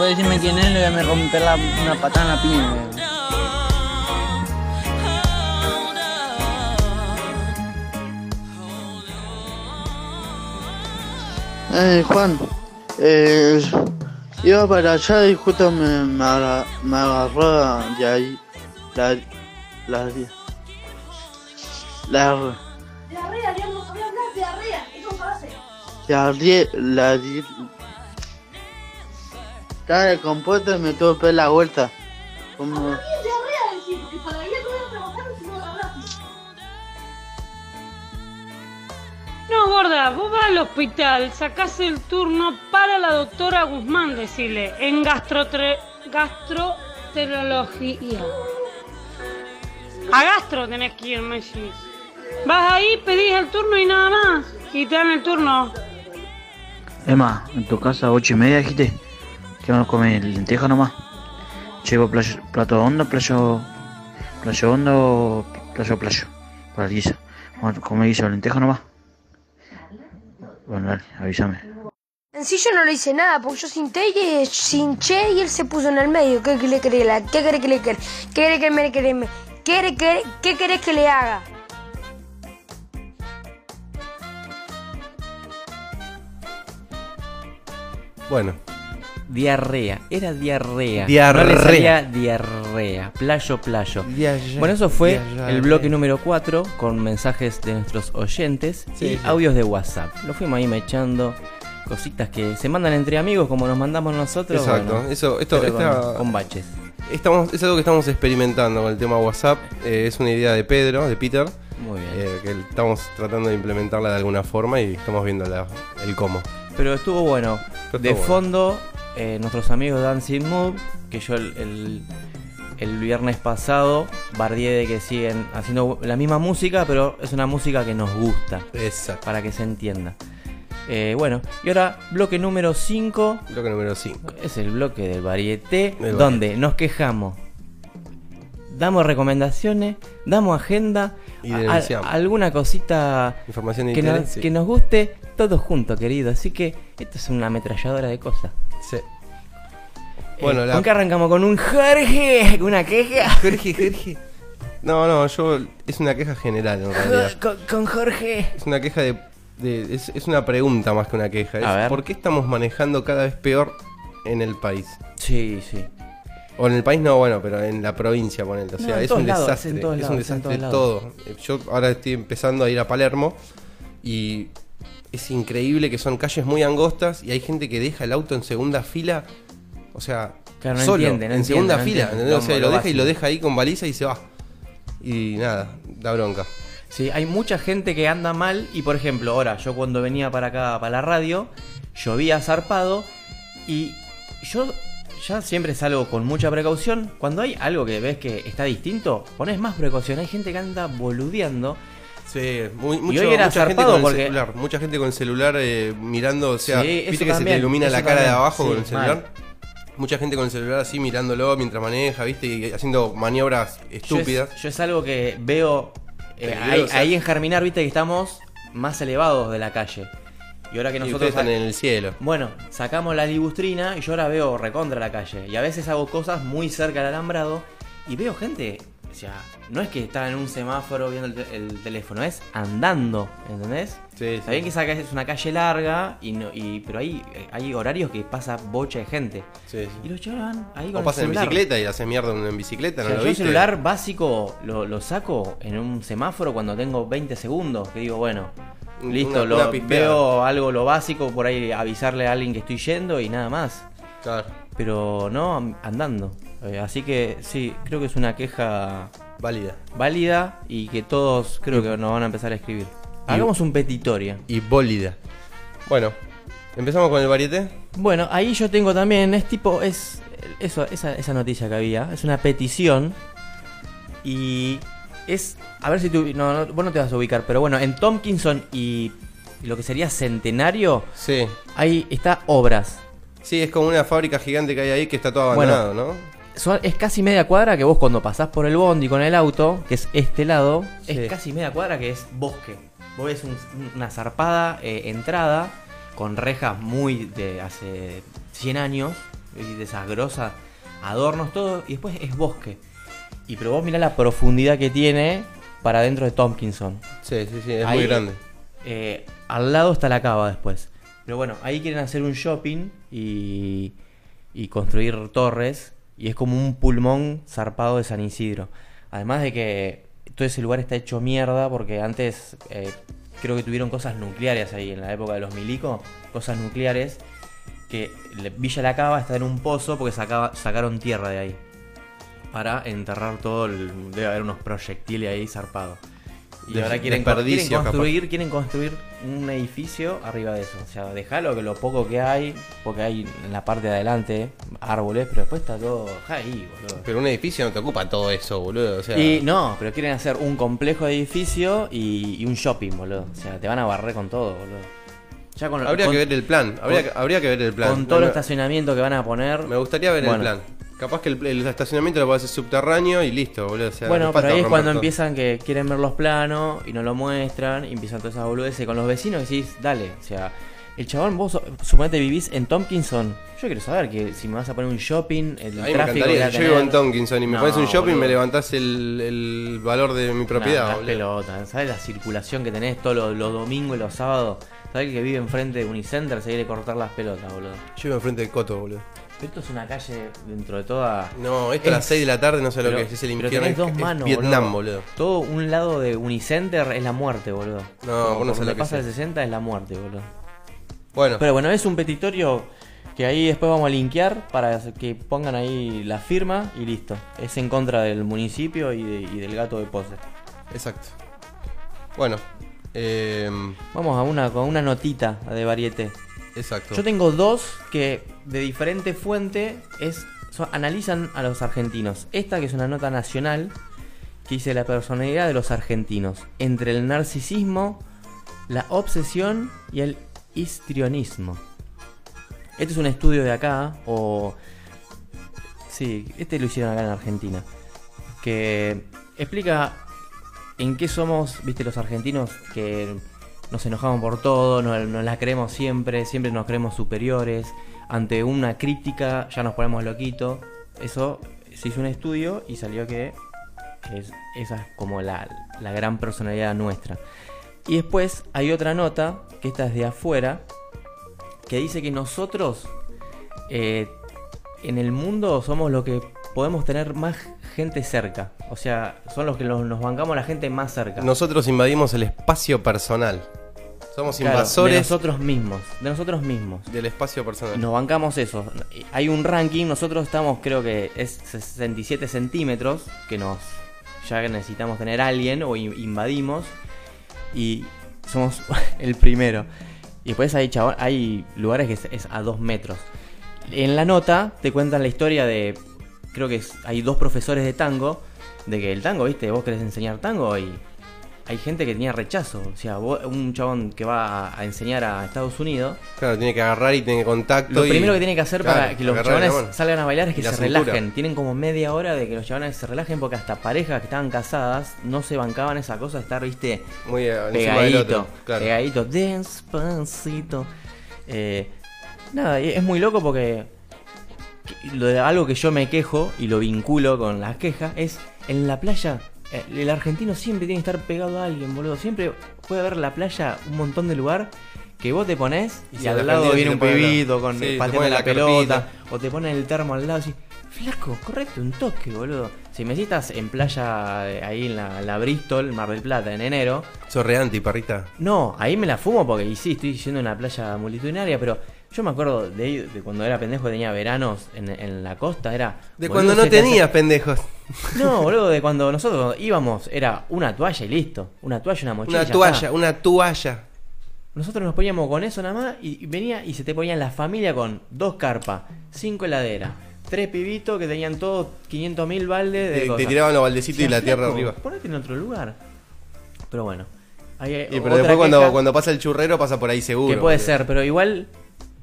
Puede decirme quién es? Le voy a romper la, una patada en la piña. Eh, Juan, eh, iba para allá y justo me, me, aga- me agarró de ahí la, la, la, Diarrea, ya no sabía hablar, diarrea, es un frase. la, estaba descompuesto y me tuve que la vuelta. Como, no a gorda, vos vas al hospital, sacás el turno para la doctora Guzmán, decirle, en gastrotre... gastroenterología. A gastro tenés que ir, me decís. Vas ahí, pedís el turno y nada más. Y te dan el turno. Emma, en tu casa ocho y media dijiste que vamos a comer lenteja nomás. Llevo playo- plato hondo, playo, playo hondo, playo playo. Para el guiso. Vamos a comer guiso lenteja nomás. Bueno, dale, avísame. En sí yo no le hice nada, porque yo sinté y hinché y él se puso en el medio. ¿Qué, le querés? ¿Qué querés que le querés? ¿Qué querés que me querés? ¿Qué, ¿Qué querés que le haga? Bueno, Diarrea, era diarrea. Diarrea. No le salía diarrea. Playo, playo. Diarrea. Bueno, eso fue Diarrea. el bloque número 4 con mensajes de nuestros oyentes Sí, y sí. audios de WhatsApp. Lo fuimos ahí mechando. Cositas que se mandan entre amigos como nos mandamos nosotros. Exacto, bueno, eso, esto, esta- con, con baches. Estamos, es algo que estamos experimentando con el tema WhatsApp. Eh, es una idea de Pedro, de Peter. Muy bien. eh, que estamos tratando de implementarla de alguna forma y estamos viendo la- el cómo. Pero estuvo bueno. Pero de estuvo bueno. Eh, nuestros amigos Dancing Move, que yo el, el- el viernes pasado bardié de que siguen haciendo la misma música, pero es una música que nos gusta. Exacto. Para que se entienda. Eh, bueno, y ahora bloque número 5. Bloque número 5. Es el bloque del varieté, Del donde nos quejamos. Damos recomendaciones, damos agenda, Y a- alguna cosita Información nos, que nos guste, todos juntos, querido. Así que esto es una ametralladora de cosas. Sí. Bueno, Bueno, la- ¿Con qué arrancamos? ¿Con un Jorge? ¿Con una queja? Jorge, Jorge. No, no, yo. Es una queja general en realidad. Con, con Jorge. Es una queja de. de- es, es una pregunta más que una queja. Es, A ver. ¿Por qué estamos manejando cada vez peor en el país? Sí, sí. O en el país no, bueno, pero en la provincia, ponele. O No, sea, en es un lados, desastre. en todos es lados, un desastre todo. Eh, Yo ahora estoy empezando a ir a Palermo y es increíble que son calles muy angostas y hay gente que deja el auto en segunda fila. O sea, Claro, no solo, entiende, no en entiende, segunda no fila. O sea, Lo- lo, deja y lo deja ahí con baliza y se va. Y nada, da bronca. Sí, hay mucha gente que anda mal y por ejemplo, ahora yo cuando venía para acá, para la radio, llovía zarpado y yo ya siempre salgo con mucha precaución. Cuando hay algo que ves que está distinto, pones más precaución. Hay gente que anda boludeando, Sí, muy, Y mucho, hoy era mucha gente con el celular. Mucha gente con el celular eh, mirando, o sea, Sí, viste que se te ilumina la cara de abajo sí, con el celular. mal. Mucha gente con el celular así mirándolo mientras maneja, viste, y haciendo maniobras Yo es, estúpidas. yo es algo que veo eh, ahí, en Germinar, viste que estamos más elevados de la calle. Y ahora que nosotros están en el cielo. Bueno, sacamos la libustrina y yo ahora veo recontra la calle. Y a veces hago cosas muy cerca del alambrado y veo gente. O sea, no es que está en un semáforo viendo el, te- el teléfono, es andando, ¿entendés? Sí, Está bien que esa calle es una calle larga, y no, y, pero hay, hay horarios que pasa bocha de gente. Sí. Y los chavales van ahí con O pasan en bicicleta y haces mierda en bicicleta, O ¿no lo yo el celular básico lo, lo saco en un semáforo cuando tengo 20 segundos. Que digo, bueno, listo, una- lo, una veo algo lo básico, por ahí avisarle a alguien que estoy yendo y nada más. Claro. Pero no andando. Eh, así que sí, creo que es una queja Válida. válida y que todos creo que nos van a empezar a escribir. Hagamos un petitorio. Y bólida. Bueno, empezamos con el varieté. Bueno, ahí yo tengo también, es tipo, es eso, esa, esa noticia que había, es una petición y es, a ver si tú, no, no, vos no te vas a ubicar, pero bueno, en Tompkinson y lo que sería Centenario, Sí. ahí está Obras. Sí, es como una fábrica gigante que hay ahí que está todo Bueno. abandonado, ¿no? Es casi media cuadra que vos cuando pasás por el bondi con el auto, que es este lado, Sí. es casi media cuadra que es bosque. Vos ves un- una zarpada eh, entrada con rejas muy de hace 100 años, y de esas grosas, adornos, todo, y después es bosque. Y pero vos mirá la profundidad que tiene para dentro de Tompkinson. Sí, sí, sí, es Ahí, muy grande. eh, al lado está la cava después. Pero bueno, ahí quieren hacer un shopping y, y construir torres. Y es como un pulmón zarpado de San Isidro. Además de que todo ese lugar está hecho mierda porque antes eh, creo que tuvieron cosas nucleares ahí en la época de los milicos. Cosas nucleares que Villa La Cava está en un pozo porque sacaron tierra de ahí. Para enterrar todo el... Debe haber unos proyectiles ahí zarpados. Y ahora quieren, quieren capaz. construir, quieren construir un edificio arriba de eso. O sea, dejalo que lo poco que hay, porque hay en la parte de adelante árboles, pero después está todo ahí, boludo. Pero un edificio no te ocupa todo eso, boludo. O sea, Y no, pero quieren hacer un complejo de edificio y, y un shopping, boludo. O sea, te van a barrer con todo, boludo. Ya con, habría con- que ver el plan. Habría, con- que- habría que ver el plan. Con todo el estacionamiento que van a poner. Me gustaría ver Bueno. el plan. Capaz que el, el estacionamiento lo puede hacer subterráneo y listo, boludo. O sea, Bueno, no pero ahí es cuando todo. empiezan que quieren ver los planos y no lo muestran, y empiezan todas esas boludeces con los vecinos y decís, dale, o sea, el chabón, vos suponete vivís en Tompkinson. Yo quiero saber que si me vas a poner un shopping, el A mí me tráfico va encantaría. yo vivo en Tompkinson y me No, pones un shopping, boludo. me levantás el, el valor de mi propiedad, boludo. pelotas, ¿sabes la circulación que tenés todos los, los domingos y los sábados? ¿Sabes que vive enfrente de Unicenter se quiere cortar las pelotas, boludo? Yo vivo enfrente del Coto, boludo. Pero esto es una calle dentro de toda. No, esto a las 6 de la tarde no sé lo que es, es el pero infierno, tenés dos es- es manos, Vietnam, boludo. Todo un lado de Unicenter es la muerte, boludo. No, Como no donde lo que pasa es. el 60 es la muerte, boludo. Bueno. Pero bueno, es un petitorio que ahí después vamos a linkear para que pongan ahí la firma y listo. Es en contra del municipio y, de- y del gato de pose. Exacto. Bueno, eh, Vamos a una con una notita de variete. Exacto. Yo tengo dos que de diferente fuente es analizan a los argentinos. Esta que es una nota nacional que dice la personalidad de los argentinos entre el narcisismo, la obsesión y el histrionismo. Este es un estudio de acá o sí, este lo hicieron acá en Argentina que explica en qué somos, viste, los argentinos que nos enojamos por todo, nos, nos la creemos siempre, siempre nos creemos superiores. Ante una crítica ya nos ponemos loquitos. Eso se hizo un estudio y salió que es, esa es como la, gran personalidad nuestra. Y después hay otra nota, que esta es de afuera, que dice que nosotros eh, en el mundo somos los que podemos tener más gente cerca. O sea, son los que nos bancamos la gente más cerca. nosotros invadimos el espacio personal. Somos Claro, invasores de nosotros mismos, de nosotros mismos. del espacio personal. Nos bancamos eso. Hay un ranking, nosotros estamos, creo que es 67 centímetros, que nos ya necesitamos tener a alguien o in- invadimos y somos el primero. Y después hay chabón- hay lugares que es, es a dos metros. En la nota te cuentan la historia de, creo que es- hay dos profesores de tango, de que el tango, viste, vos querés enseñar tango y hay gente que tenía rechazo. O sea, vos- un chabón que va a, a enseñar a Estados Unidos, Claro, tiene que agarrar y tiene contacto. lo y- primero que tiene que hacer para Claro, que los agarrar la chabones mano. salgan a bailar es que se cintura. relajen. Tienen como media hora de que los chabones se relajen porque hasta parejas que estaban casadas no se bancaban esa cosa de estar, viste, Muy eh, encima del pegadito, otro, claro. pegadito, despacito. Eh, nada, y es muy loco porque que- lo de algo que yo me quejo y lo vinculo con las quejas es en la playa. Eh, El argentino siempre tiene que estar pegado a alguien, boludo. Siempre puede haber la playa un montón de lugar que vos te pones y, Y si al lado viene un pibito con sí, te pateando la, la pelota o te ponen el termo al lado y flaco, correcto, un toque, boludo. Si me citas en playa eh, ahí en la, la Bristol, Mar del Plata, en enero, Sos re anti, parrita. no, ahí me la fumo porque y sí, estoy yendo a una playa multitudinaria, pero yo me acuerdo de, de cuando era pendejo que tenía veranos en, en la costa, era... De boludo, cuando no hace- tenías, pendejos. No, boludo, de cuando nosotros íbamos era una toalla y listo. Una toalla, una mochila. Una toalla, una toalla. Nosotros nos poníamos con eso nada más y venía y se te ponían la familia con dos carpas, cinco heladeras, tres pibitos que tenían todos 500 mil baldes de Te- te tiraban los baldecitos y la tierra "Flaco, arriba". Ponete en otro lugar. Pero bueno. Hay, Y pero después cuando, cuando pasa el churrero pasa por ahí seguro. que puede ser, pero igual.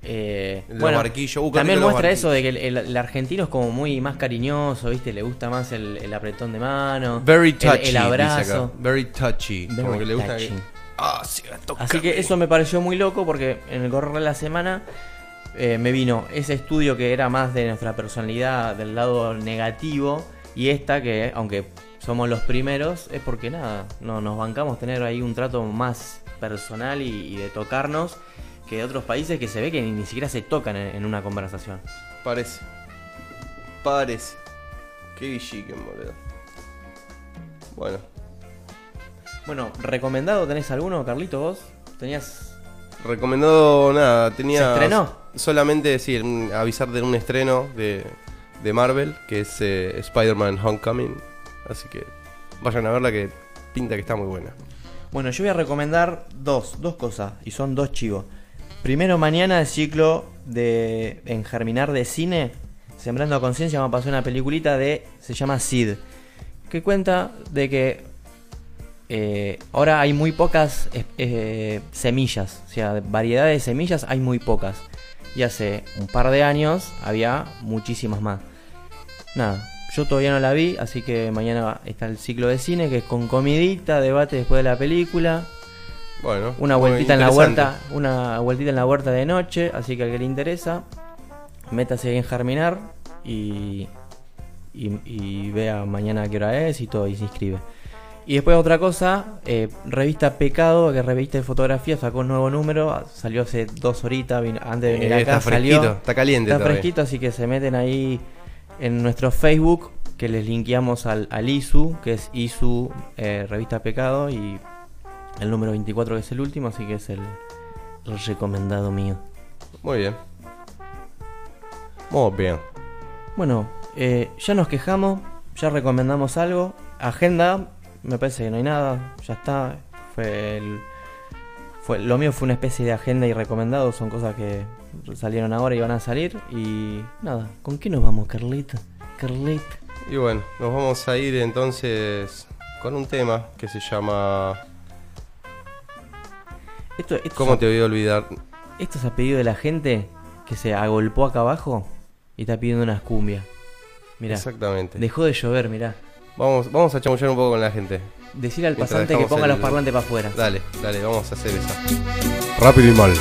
Eh, bueno, uh, también muestra eso de que el, el- el argentino es como muy más cariñoso, ¿viste? Le gusta más el, el apretón de mano, Very el- touchy. el, abrazo. Very touchy. como Very que le gusta que- Ah, sí. Así que eso me pareció muy loco porque en el correr de la semana eh, me vino ese estudio que era más de nuestra personalidad, del lado negativo, y esta que, aunque somos los primeros, es porque nada, no nos bancamos tener ahí un trato más personal y, y de tocarnos que de otros países que se ve que ni, ni siquiera se tocan en, en una conversación. Parece. Parece. Qué chicken, boludo. Bueno. Bueno, ¿recomendado tenés alguno, Carlito, vos? ¿Tenías Recomendado nada, tenía. ¿Se estrenó? Solamente decir, avisar de un estreno de, de Marvel, que es eh, Spider-Man Homecoming. Así que vayan a verla que pinta que está muy buena. Bueno, yo voy a recomendar dos, dos cosas, y son dos chivos. Primero, mañana el ciclo de En Germinar de Cine, Sembrando Conciencia, vamos a pasar una peliculita de. se llama Sid, que cuenta de que eh, ahora hay muy pocas eh, eh, semillas, o sea, variedad de semillas hay muy pocas. Y hace un par de años había muchísimas más. Nada, yo todavía no la vi, así que mañana está el ciclo de cine, que es con comidita, debate después de la película. Bueno, Una vueltita en la huerta, una vueltita en la huerta de noche, así que al que le interesa, métase en Germinar y, y, y vea mañana a qué hora es y todo, y se inscribe. Y después otra cosa, eh, revista Pecado, que es revista de fotografía, sacó un nuevo número, salió hace dos horitas, antes de venir Eh, acá, está salió. fresquito, está caliente Está todavía. fresquito, así que se meten ahí en nuestro Facebook, que les linkeamos al, al ISU, que es ISU eh, Revista Pecado, y el número 24 que es el último, así que es el, recomendado mío. Muy bien. Muy bien. Bueno, eh, ya nos quejamos, ya recomendamos algo. Agenda, me parece que no hay nada, ya está. Fue el, fue, lo mío fue una especie de agenda y recomendado, son cosas que salieron ahora y van a salir. Y nada, ¿con qué nos vamos, Carlita? Carlita. Y bueno, nos vamos a ir entonces con un tema que se llama. Esto, esto ¿Cómo es a- te voy a olvidar? Esto es a pedido de la gente que se agolpó acá abajo y está pidiendo unas cumbias. Mirá. Exactamente. Dejó de llover, mirá. Vamos, vamos a chamullar un poco con la gente. Decirle al Mientras pasante que ponga el- los parlantes para afuera. Dale, dale, vamos a hacer esa. Rápido y mal.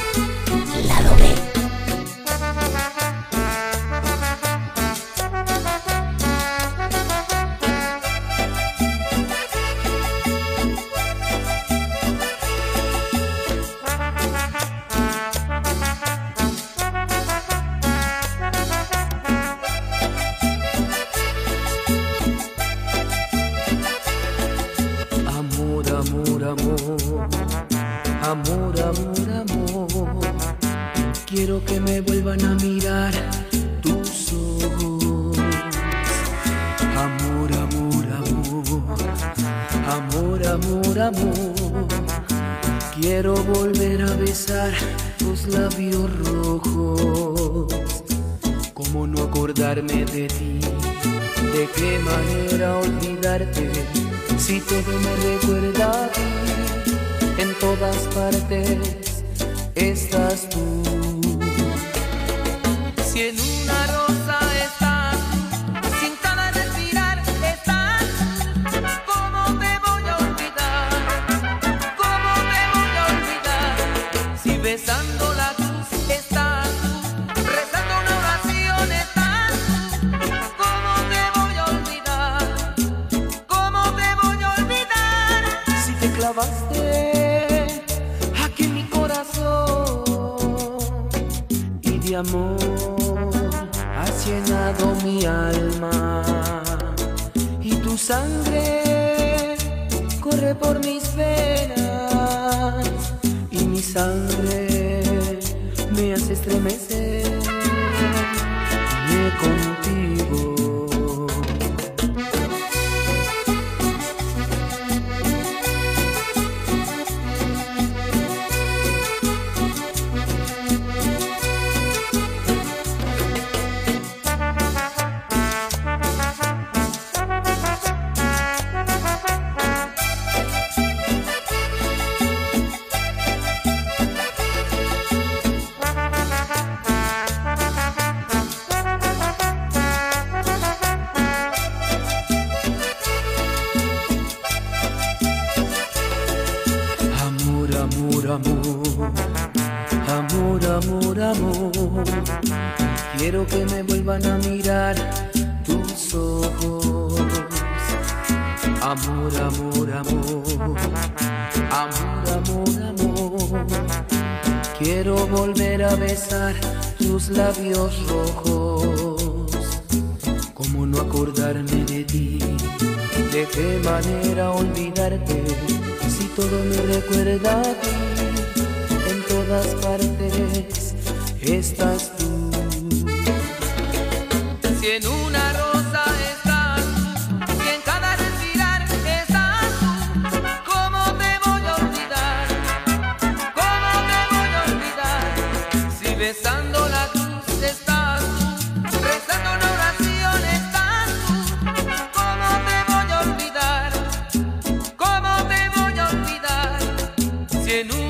Si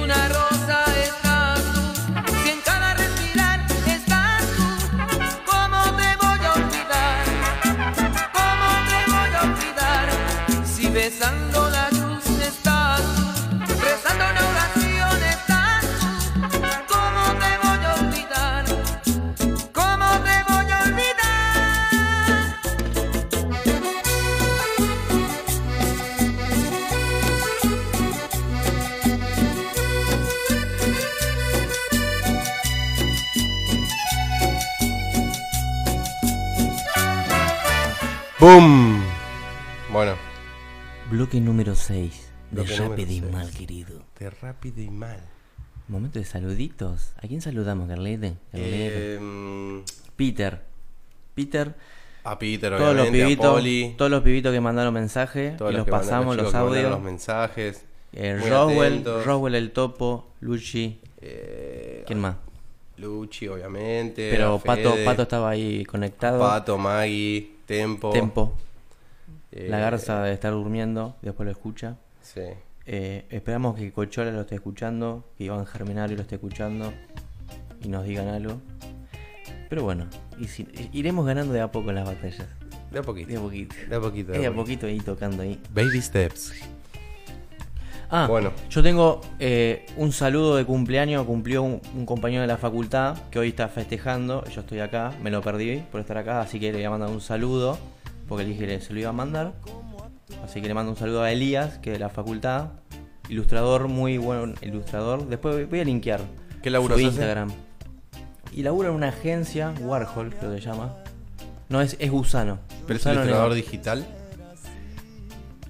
Bloque número 6 de Bloque Rápido y. Mal, querido. De rápido y mal. Momento de saluditos. ¿A quién saludamos, Carlete? Em, Peter. Peter. A Peter, todos los a pibitos, Poli. todos los pibitos que mandaron mensaje Todos y los pasamos, los los, audios. los mensajes. Eh, atentos. Roswell el Topo, Luchi. Eh, ¿Quién más? Luchi, obviamente. Pero a Pato, Pato estaba ahí conectado. Pato, Maggie, Tempo. Tempo. Eh, La Garza debe estar durmiendo, después lo escucha. Sí. Eh, esperamos que Cochola lo esté escuchando, que Iván Germinario lo esté escuchando y nos digan algo. Pero bueno, y si- iremos ganando de a poco en las batallas. De a poquito. De a poquito. De a poquito. De a poquito ahí tocando ahí. Baby steps. Ah, Bueno. yo tengo eh, un saludo de cumpleaños. Cumplió un, un compañero de la facultad que hoy está festejando. Yo estoy acá, me lo perdí por estar acá, así que le voy a mandar un saludo. Porque le dije que se lo iba a mandar. Así que le mando un saludo a Elías, que de la facultad. Ilustrador, muy buen ilustrador. Después voy a linkear ¿Qué laburos su? Instagram. Y labura en una agencia, Warhol, creo que se llama. No, es, es Gusano. ¿Pero es ilustrador Neo. digital?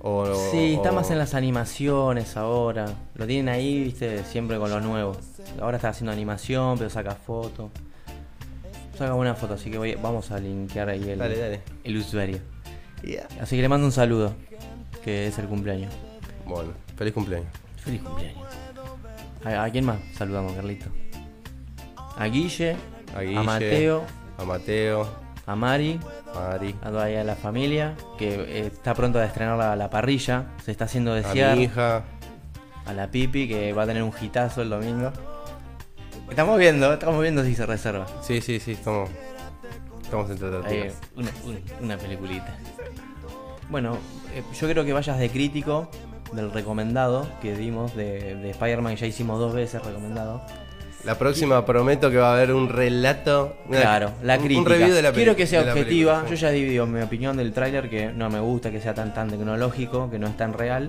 O, Sí, está más en las animaciones ahora. Lo tienen ahí, viste, siempre con lo nuevo. Ahora está haciendo animación, pero saca fotos. Saca buena foto, así que voy- vamos a linkear ahí el, Dale, dale. el usuario. Yeah. Así que le mando un saludo, que es el cumpleaños. Bueno, feliz cumpleaños. Feliz cumpleaños. ¿A, a quién más saludamos, Carlito? A Guille, A Guille, a Mateo, A Mateo. a Mari, Mari. a toda a la familia, que eh, está pronto a estrenar la, la parrilla, se está haciendo A desear. mi hija. a la Pipi, que va a tener un hitazo el domingo. Estamos viendo, estamos viendo si se reserva. Sí, sí, sí, estamos. Estamos en Ahí, tratativas. una, una- una peliculita. Bueno, eh, yo creo que vayas de crítico del recomendado que dimos de, de Spider-Man, ya hicimos dos veces recomendado. La próxima prometo que va a haber un relato. Claro, la un- crítica. Un review de la Quiero que sea objetiva. película, Yo ya divido mi opinión del tráiler, que no me gusta que sea tan tan tecnológico, que no es tan real.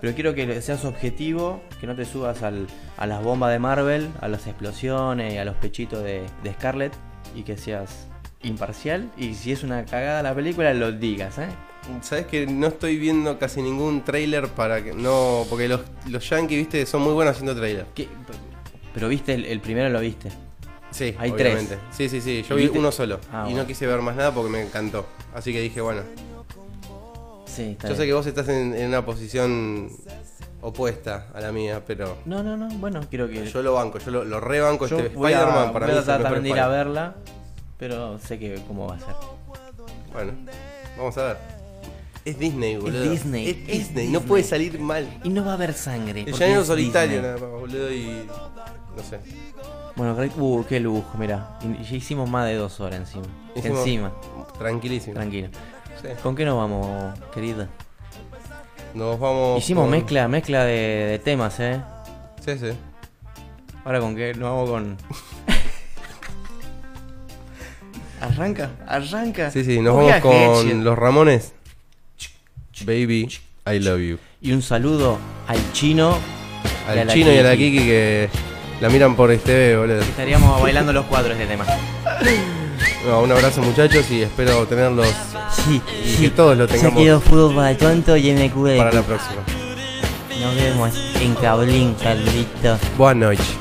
Pero quiero que seas objetivo, que no te subas al- a las bombas de Marvel, a las explosiones y a los pechitos de, de Scarlett, y que seas imparcial. Y si es una cagada la película, lo digas, ¿eh? Sabes que no estoy viendo casi ningún trailer para que. No, porque los, los yankees, viste, son muy buenos haciendo trailer. Pero viste, el, el primero lo viste. Sí, Hay obviamente. tres. Sí, sí, sí. Yo ¿Y vi viste? uno solo. Ah, y bueno. no quise ver más nada porque me encantó. Así que dije, bueno. Sí, está Yo sé que vos estás en, en una posición opuesta a la mía, pero. No, no, no, bueno, quiero que. Yo lo banco, yo lo, lo rebanco. Yo este voy a, Spider-Man para voy mí a es tratar mejor también de ir a verla, pero sé que cómo va a ser. Bueno, vamos a ver. Es Disney, boludo. Disney, Es es Disney, no puede salir mal. Y no va a haber sangre. El llanero es solitario, Disney. nada más, boludo, y. No sé. Bueno, uh, qué lujo, mira. Y ya hicimos más de dos horas encima. Hicimos- encima. Tranquilísimo. Tranquilo. Sí. ¿Con qué nos vamos, querida? Nos vamos. Hicimos con- mezcla, mezcla de, de temas, eh. Sí, sí. Ahora con qué nos vamos con. arranca, arranca. Sí, sí, nos vamos con los Ramones. Baby, I love you. Y un saludo al chino. y a Al chino y a la Kiki. Kiki que la miran por este boludo. Estaríamos bailando los cuatro este tema. No, un abrazo muchachos y espero tenerlos Sí, y sí. que todos lo tengamos quedó fútbol para tonto y MQ. para la próxima. Nos vemos en Cablín, Carlito. Buenas noches.